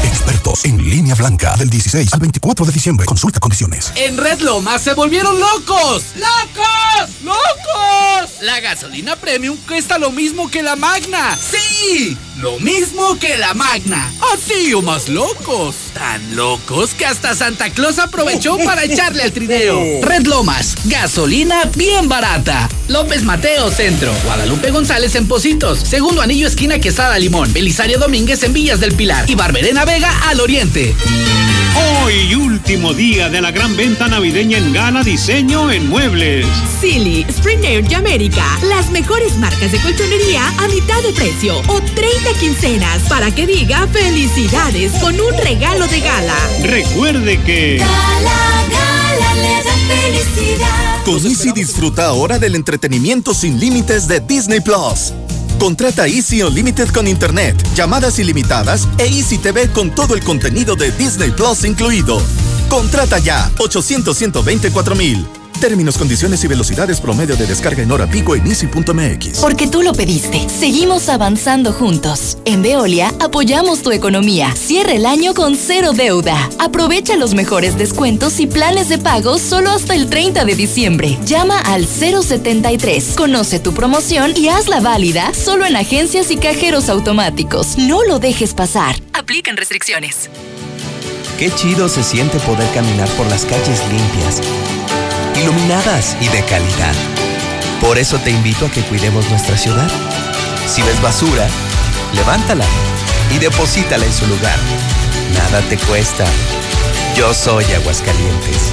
Expertos en línea blanca, del 16 al 24 de diciembre. Consulta condiciones. En Red Lomas se volvieron locos. ¡Locos! ¡Locos! La gasolina premium cuesta lo mismo que la magna. ¡Sí! Lo mismo que la magna. Así o más locos. Tan locos que hasta Santa Claus aprovechó para echarle al trineo. Red Lomas, gasolina bien barata. López Mateo Centro. Guadalupe González en Positos. Segundo anillo esquina Quesada Limón. Belisario Domínguez en Villas del Pilar. Y Barberena Vega al oriente. Hoy, último día de la gran venta navideña en Gala Diseño en Muebles. Silly, Springer y América, las mejores marcas de colchonería a mitad de precio o 30 quincenas para que diga felicidades con un regalo de gala. Recuerde que... Gala, gala le da felicidad. Con Easy disfruta ahora del entretenimiento sin límites de Disney Plus. Contrata Easy Unlimited con Internet, llamadas ilimitadas e Easy TV con todo el contenido de Disney Plus incluido. Contrata ya 800 124 mil. Términos, condiciones y velocidades promedio de descarga en hora pico en easy.mx. Porque tú lo pediste. Seguimos avanzando juntos. En Veolia apoyamos tu economía. Cierra el año con cero deuda. Aprovecha los mejores descuentos y planes de pago solo hasta el 30 de diciembre. Llama al 073. Conoce tu promoción y hazla válida solo en agencias y cajeros automáticos. No lo dejes pasar. Aplican restricciones. Qué chido se siente poder caminar por las calles limpias, iluminadas y de calidad. Por eso te invito a que cuidemos nuestra ciudad. Si ves basura, levántala y deposítala en su lugar. Nada te cuesta. Yo soy Aguascalientes.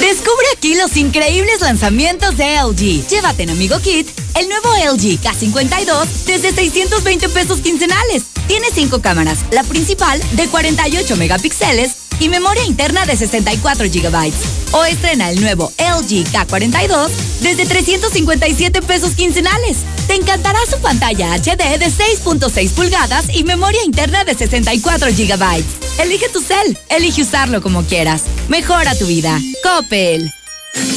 Descubre aquí los increíbles lanzamientos de LG. Llévate en Amigo Kit el nuevo LG K52 desde 620 pesos quincenales. Tiene cinco cámaras, la principal de 48 megapíxeles y memoria interna de 64 gigabytes. O estrena el nuevo LG K42 desde 357 pesos quincenales. Te encantará su pantalla HD de 6.6 pulgadas y memoria interna de 64 gigabytes. Elige tu cel, elige usarlo como quieras. Mejora tu vida. Coppel.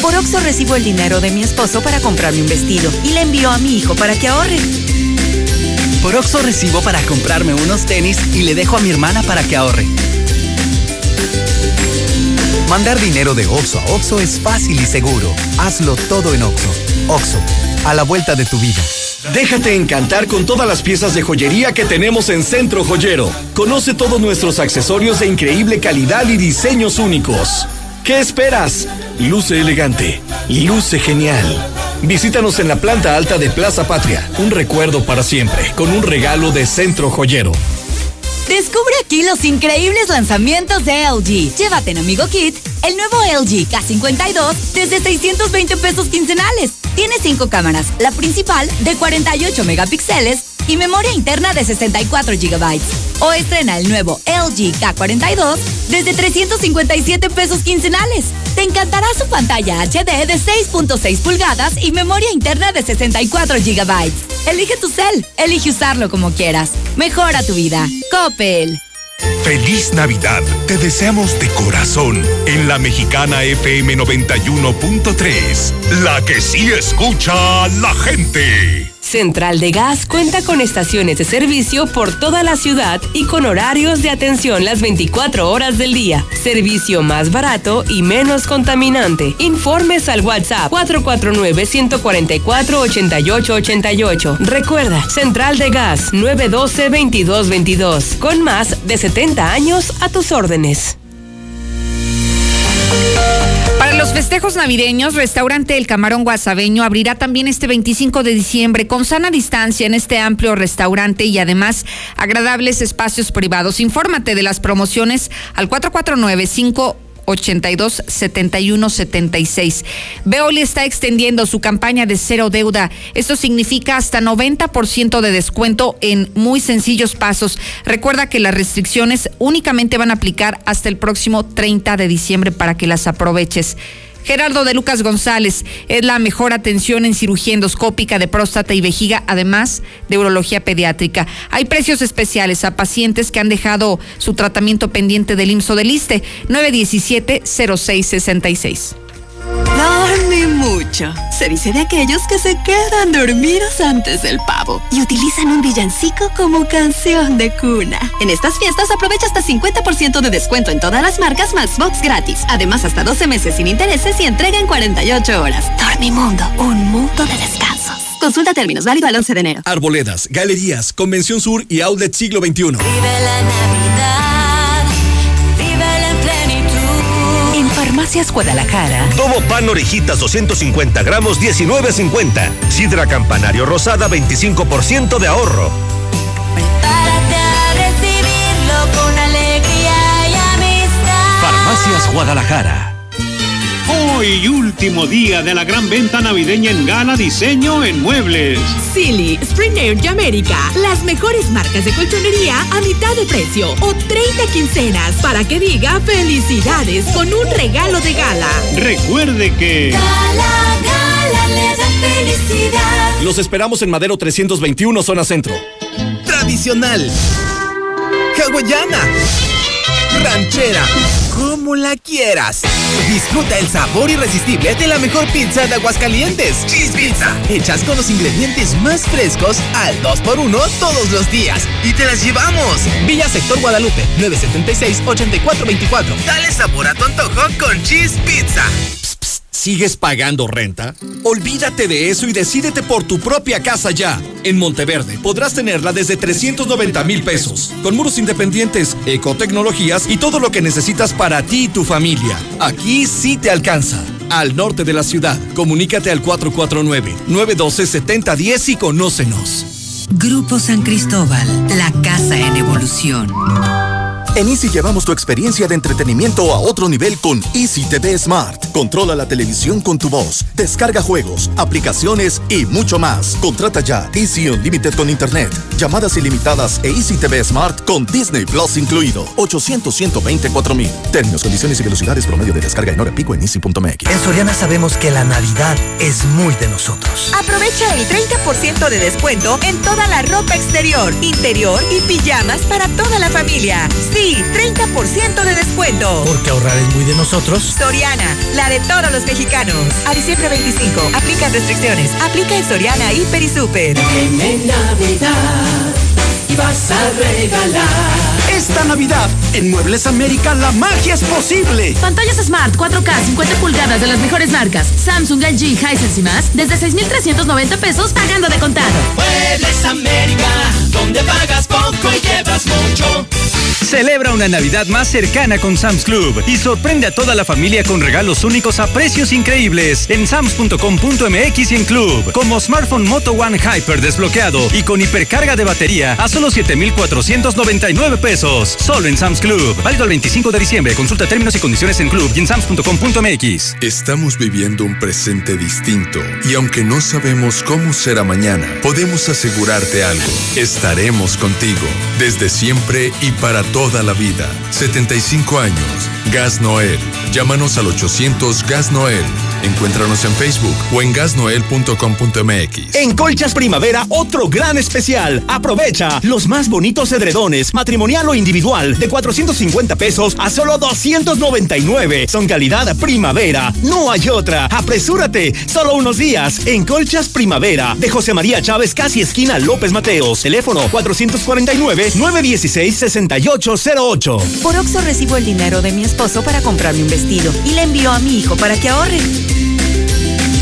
Por Oxo recibo el dinero de mi esposo para comprarme un vestido y le envío a mi hijo para que ahorre. Por Oxo recibo para comprarme unos tenis y le dejo a mi hermana para que ahorre. Mandar dinero de Oxo a Oxo es fácil y seguro. Hazlo todo en Oxo. Oxo, a la vuelta de tu vida. Déjate encantar con todas las piezas de joyería que tenemos en Centro Joyero. Conoce todos nuestros accesorios de increíble calidad y diseños únicos. ¿Qué esperas? Luce elegante, luce genial. Visítanos en la planta alta de Plaza Patria. Un recuerdo para siempre, con un regalo de Centro Joyero. Descubre aquí los increíbles lanzamientos de LG. Llévate en Amigo Kit el nuevo LG K52 desde 620 pesos quincenales. Tiene cinco cámaras, la principal de 48 megapíxeles y memoria interna de 64 GB. O estrena el nuevo LG K42 desde 357 pesos quincenales. Te encantará su pantalla HD de 6.6 pulgadas y memoria interna de 64 GB. Elige tu cel, elige usarlo como quieras. Mejora tu vida. Coppel. Feliz Navidad. Te deseamos de corazón en la mexicana FM 91.3, la que sí escucha a la gente. Central de Gas cuenta con estaciones de servicio por toda la ciudad y con horarios de atención las 24 horas del día. Servicio más barato y menos contaminante. Informes al WhatsApp 449-144-8888. Recuerda, Central de Gas 912-2222. Con más de 70 años a tus órdenes. Para los festejos navideños, Restaurante El Camarón Guasabeño abrirá también este 25 de diciembre con sana distancia en este amplio restaurante y además agradables espacios privados. Infórmate de las promociones al 449 5 82 71 76. Veoli está extendiendo su campaña de cero deuda. Esto significa hasta 90% de descuento en muy sencillos pasos. Recuerda que las restricciones únicamente van a aplicar hasta el próximo 30 de diciembre para que las aproveches. Gerardo de Lucas González es la mejor atención en cirugía endoscópica de próstata y vejiga, además de urología pediátrica. Hay precios especiales a pacientes que han dejado su tratamiento pendiente del IMSO del ISTE 917-0666. Dorme mucho. Se dice de aquellos que se quedan dormidos antes del pavo y utilizan un villancico como canción de cuna. En estas fiestas aprovecha hasta 50% de descuento en todas las marcas más box gratis. Además, hasta 12 meses sin intereses y entrega en 48 horas. Dormimundo, un mundo de descansos. Consulta términos, válido al 11 de enero. Arboledas, galerías, Convención Sur y Outlet Siglo XXI. Vive la Navidad, Farmacias Guadalajara. Tomo pan orejitas 250 gramos 19.50. Sidra campanario rosada 25% de ahorro. Prepárate a recibirlo con alegría y amistad. Farmacias Guadalajara. Hoy, último día de la gran venta navideña en Gala Diseño en Muebles. Silly, Spring Air y América, las mejores marcas de colchonería a mitad de precio o 30 quincenas para que diga felicidades con un regalo de gala. Recuerde que. Gala, gala, le da felicidad. Los esperamos en Madero 321, zona centro. Tradicional. Hawaiana. Ranchera. Como la quieras. Disfruta el sabor irresistible de la mejor pizza de Aguascalientes. Cheese Pizza. Hechas con los ingredientes más frescos al 2x1 todos los días. Y te las llevamos. Villa Sector Guadalupe, 976-8424. Dale sabor a tu antojo con Cheese Pizza. ¿Sigues pagando renta? Olvídate de eso y decídete por tu propia casa ya. En Monteverde podrás tenerla desde 390 mil pesos, con muros independientes, ecotecnologías y todo lo que necesitas para ti y tu familia. Aquí sí te alcanza. Al norte de la ciudad, comunícate al 449-912-7010 y conócenos. Grupo San Cristóbal, la casa en evolución. En Easy llevamos tu experiencia de entretenimiento a otro nivel con Easy TV Smart. Controla la televisión con tu voz, descarga juegos, aplicaciones y mucho más. Contrata ya Easy Unlimited con Internet, llamadas ilimitadas e Easy TV Smart con Disney Plus incluido. 800 mil. Términos, condiciones y velocidades promedio de descarga en hora pico en easy.mx. En Soriana sabemos que la Navidad es muy de nosotros. Aprovecha el 30% de descuento en toda la ropa exterior, interior y pijamas para toda la familia. Sí, 30% de descuento. Porque ahorrar es muy de nosotros. Soriana, la de todos los mexicanos. A diciembre 25, aplica restricciones. Aplica en Soriana, Hiper y Super. En Navidad y vas a regalar. Esta Navidad, en Muebles América, la magia es posible. Pantallas Smart 4K 50 pulgadas de las mejores marcas. Samsung, LG, Hisense y más, desde 6,390 pesos pagando de contado. Muebles América, donde pagas poco y llevas mucho. Celebra una Navidad más cercana con Sam's Club y sorprende a toda la familia con regalos únicos a precios increíbles en sams.com.mx y en Club, como smartphone Moto One Hyper desbloqueado y con hipercarga de batería a solo 7,499 pesos. Solo en Sam's Club. Válido el 25 de diciembre. Consulta términos y condiciones en Club y en sams.com.mx. Estamos viviendo un presente distinto y aunque no sabemos cómo será mañana, podemos asegurarte algo. Estaremos contigo desde siempre y para toda la vida. 75 años. Gas Noel. Llámanos al 800 Gas Noel. Encuéntranos en Facebook o en gasnoel.com.mx. En Colchas Primavera, otro gran especial. Aprovecha los más bonitos edredones, matrimonial o individual, de 450 pesos a solo 299. Son calidad primavera. No hay otra. Apresúrate. Solo unos días. En Colchas Primavera, de José María Chávez, casi esquina López Mateos. Teléfono 449-916-6808. Por Oxo recibo el dinero de mi esposo para comprarme un vestido y le envío a mi hijo para que ahorre.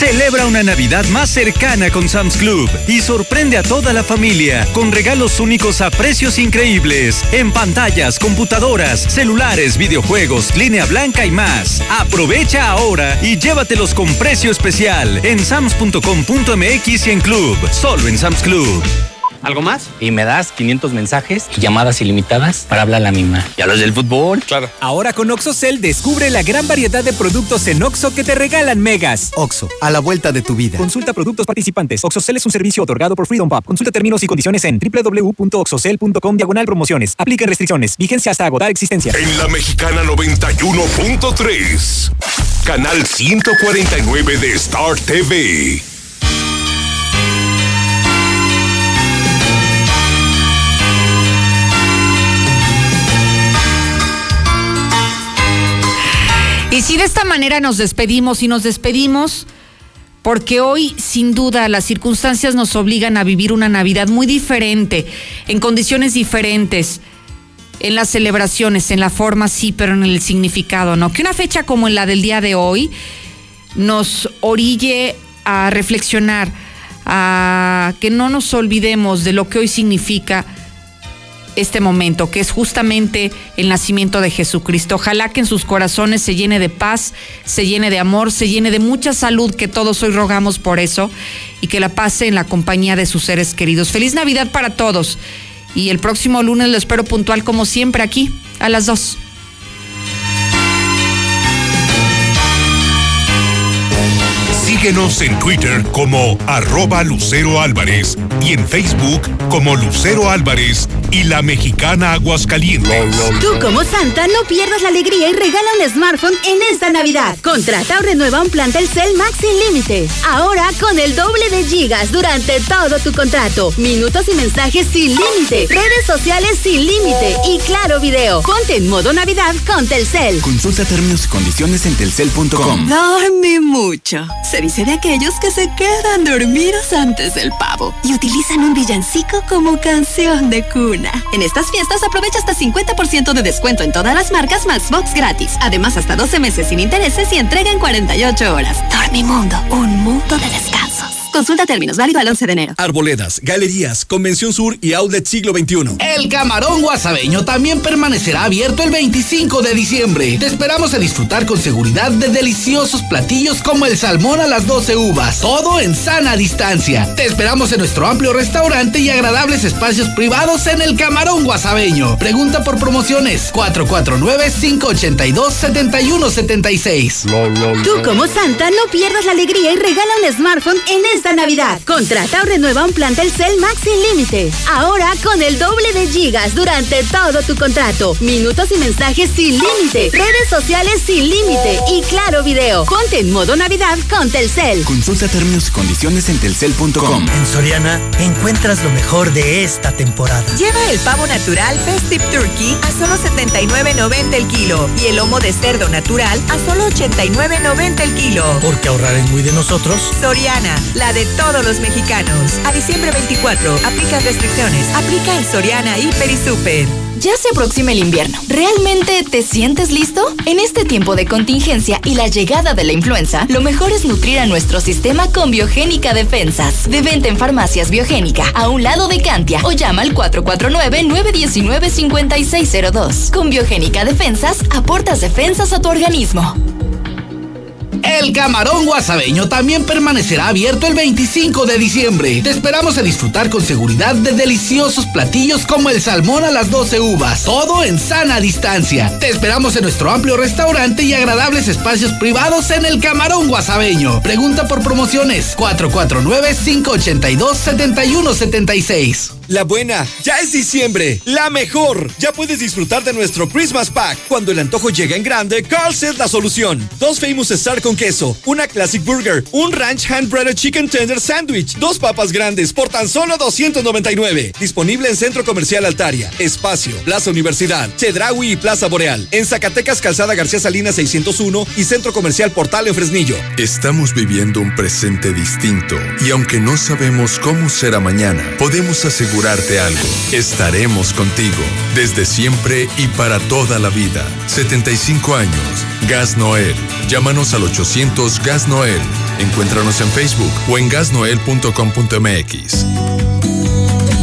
Celebra una Navidad más cercana con Sam's Club y sorprende a toda la familia con regalos únicos a precios increíbles en pantallas, computadoras, celulares, videojuegos, línea blanca y más. Aprovecha ahora y llévatelos con precio especial en sams.com.mx y en Club, solo en Sam's Club. ¿Algo más? Y me das 500 mensajes y llamadas ilimitadas para hablar a la misma. ¿Y a los del fútbol? Claro. Ahora con OxoCell descubre la gran variedad de productos en Oxo que te regalan megas. Oxo, a la vuelta de tu vida. Consulta productos participantes. OxoCell es un servicio otorgado por Freedom Pub. Consulta términos y condiciones en www.oxocell.com diagonal promociones. Apliquen restricciones. Vigencia hasta agotar existencia. En la mexicana 91.3. Canal 149 de Star TV. Y si de esta manera nos despedimos y nos despedimos, porque hoy sin duda las circunstancias nos obligan a vivir una Navidad muy diferente, en condiciones diferentes, en las celebraciones, en la forma sí, pero en el significado no. Que una fecha como la del día de hoy nos orille a reflexionar, a que no nos olvidemos de lo que hoy significa este momento, que es justamente el nacimiento de Jesucristo. Ojalá que en sus corazones se llene de paz, se llene de amor, se llene de mucha salud, que todos hoy rogamos por eso, y que la pase en la compañía de sus seres queridos. Feliz Navidad para todos. Y el próximo lunes lo espero puntual como siempre aquí, a las dos. Síguenos en Twitter como arroba Lucero Álvarez y en Facebook como Lucero Álvarez y la mexicana Aguascalientes. Tú como Santa no pierdas la alegría y regala un smartphone en esta Navidad. Contrata o renueva un plan Telcel Max sin límite. Ahora con el doble de gigas durante todo tu contrato. Minutos y mensajes sin límite. Redes sociales sin límite. Y claro video. Ponte en modo Navidad con Telcel. Consulta términos y condiciones en telcel.com. Dorme mucho. Se dice de aquellos que se quedan dormidos antes del pavo y utilizan un villancico como canción de cuna. En estas fiestas aprovecha hasta 50% de descuento en todas las marcas Maxbox gratis. Además, hasta 12 meses sin intereses y entrega en 48 horas. Dormimundo, un mundo de descansos. Consulta términos, válido al 11 de enero. Arboledas, galerías, Convención Sur y Outlet Siglo XXI. El Camarón Guasabeño también permanecerá abierto el 25 de diciembre. Te esperamos a disfrutar con seguridad de deliciosos platillos como el salmón a las 12 uvas. Todo en sana distancia. Te esperamos en nuestro amplio restaurante y agradables espacios privados en el Camarón Guasabeño. Pregunta por promociones 449-582-7176. Tú como Santa no pierdas la alegría y regala un smartphone en esta Navidad. Contrata o renueva un plan Telcel Max sin límite. Ahora con el doble de gigas durante todo tu contrato. Minutos y mensajes sin límite. Redes sociales sin límite. Y claro video. Ponte en modo Navidad con Telcel. Consulta términos y condiciones en telcel.com. En Soriana encuentras lo mejor de esta temporada. Lleva el pavo natural Festive Turkey a solo 79.90 el kilo y el lomo de cerdo natural a solo 89.90 el kilo. Porque ahorrar es muy de nosotros. Soriana, la de todos los mexicanos. A diciembre 24, aplica restricciones. Aplica en Soriana Hiper y Super. Ya se aproxima el invierno. ¿Realmente te sientes listo? En este tiempo de contingencia y la llegada de la influenza, lo mejor es nutrir a nuestro sistema con Biogénica Defensas. De venta en farmacias Biogénica, a un lado de Cantia, o llama al 449-919-5602. Con Biogénica Defensas, aportas defensas a tu organismo. El camarón guasabeño también permanecerá abierto el 25 de diciembre. Te esperamos a disfrutar con seguridad de deliciosos platillos como el salmón a las 12 uvas. Todo en sana distancia. Te esperamos en nuestro amplio restaurante y agradables espacios privados en el camarón guasabeño. Pregunta por promociones 449-582-7176. La buena, ya es diciembre. La mejor, ya puedes disfrutar de nuestro Christmas Pack. Cuando el antojo llega en grande, Carl's es la solución. Dos Famous Star con queso, una Classic Burger, un Ranch Hand Breaded Chicken Tender Sandwich, dos papas grandes por tan solo 299. Disponible en Centro Comercial Altaria, Espacio, Plaza Universidad, Chedraui y Plaza Boreal. En Zacatecas, Calzada García Salinas 601 y Centro Comercial Portal en Fresnillo. Estamos viviendo un presente distinto y aunque no sabemos cómo será mañana, podemos asegurarte algo. Estaremos contigo desde siempre y para toda la vida. 75 años. Gas Noel. Llámanos al 800 Gas Noel. Encuéntranos en Facebook o en gasnoel.com.mx.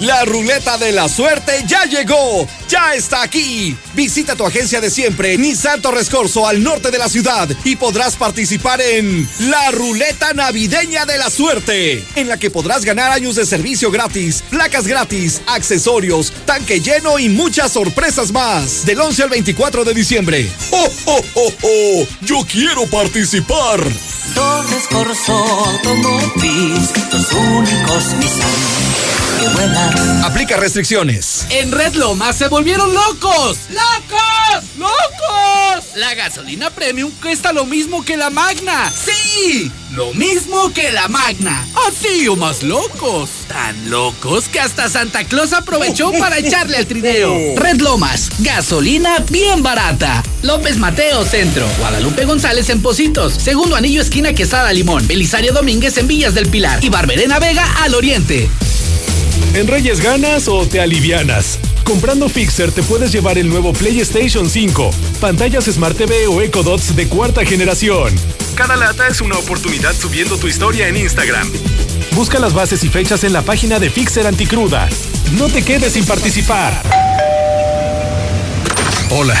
La ruleta de la suerte ya llegó, ya está aquí. Visita tu agencia de siempre, Nissan Torres Corso, al norte de la ciudad, y podrás participar en la ruleta navideña de la suerte, en la que podrás ganar años de servicio gratis, placas gratis, accesorios, tanque lleno y muchas sorpresas más. Del 11 al 24 de diciembre. ¡Oh, oh, oh, oh! Yo quiero participar. Torres Corso Automotriz, los únicos Nissan que. Aplica restricciones. En Red Lomas se volvieron locos. ¡Locos! ¡Locos! La gasolina premium cuesta lo mismo que la magna. ¡Sí! Lo mismo que la magna. Así o más locos. Tan locos que hasta Santa Claus aprovechó para echarle al trineo. Red Lomas, gasolina bien barata. López Mateo Centro. Guadalupe González en Positos. Segundo anillo esquina Quesada Limón. Belisario Domínguez en Villas del Pilar. Y Barberena Vega al Oriente. ¿En Reyes ganas o te alivianas? Comprando Fixer te puedes llevar el nuevo PlayStation 5, pantallas Smart TV o Echo Dots de cuarta generación. Cada lata es una oportunidad subiendo tu historia en Instagram. Busca las bases y fechas en la página de Fixer Anticruda. No te quedes sin participar. Hola,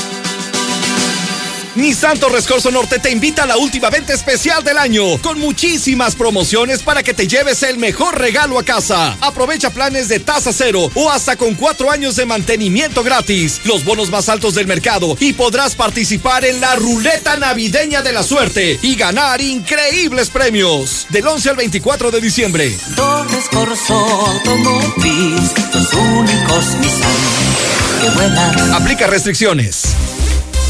Nissan Torres Corso Norte te invita a la última venta especial del año, con muchísimas promociones para que te lleves el mejor regalo a casa. Aprovecha planes de tasa cero o hasta con cuatro años de mantenimiento gratis, los bonos más altos del mercado y podrás participar en la ruleta navideña de la suerte y ganar increíbles premios. Del 11 al 24 de diciembre. Torres Corso Automotriz, los únicos Nissan que vuelan. Aplica restricciones.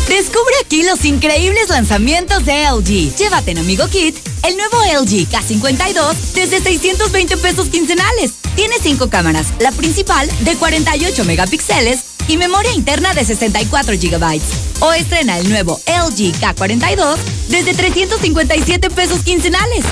Descubre aquí los increíbles lanzamientos de LG. Llévate en Amigo Kit el nuevo LG K52 desde 620 pesos quincenales. Tiene cinco cámaras, la principal de 48 megapíxeles y memoria interna de 64 GB. O estrena el nuevo LG K42 desde 357 pesos quincenales.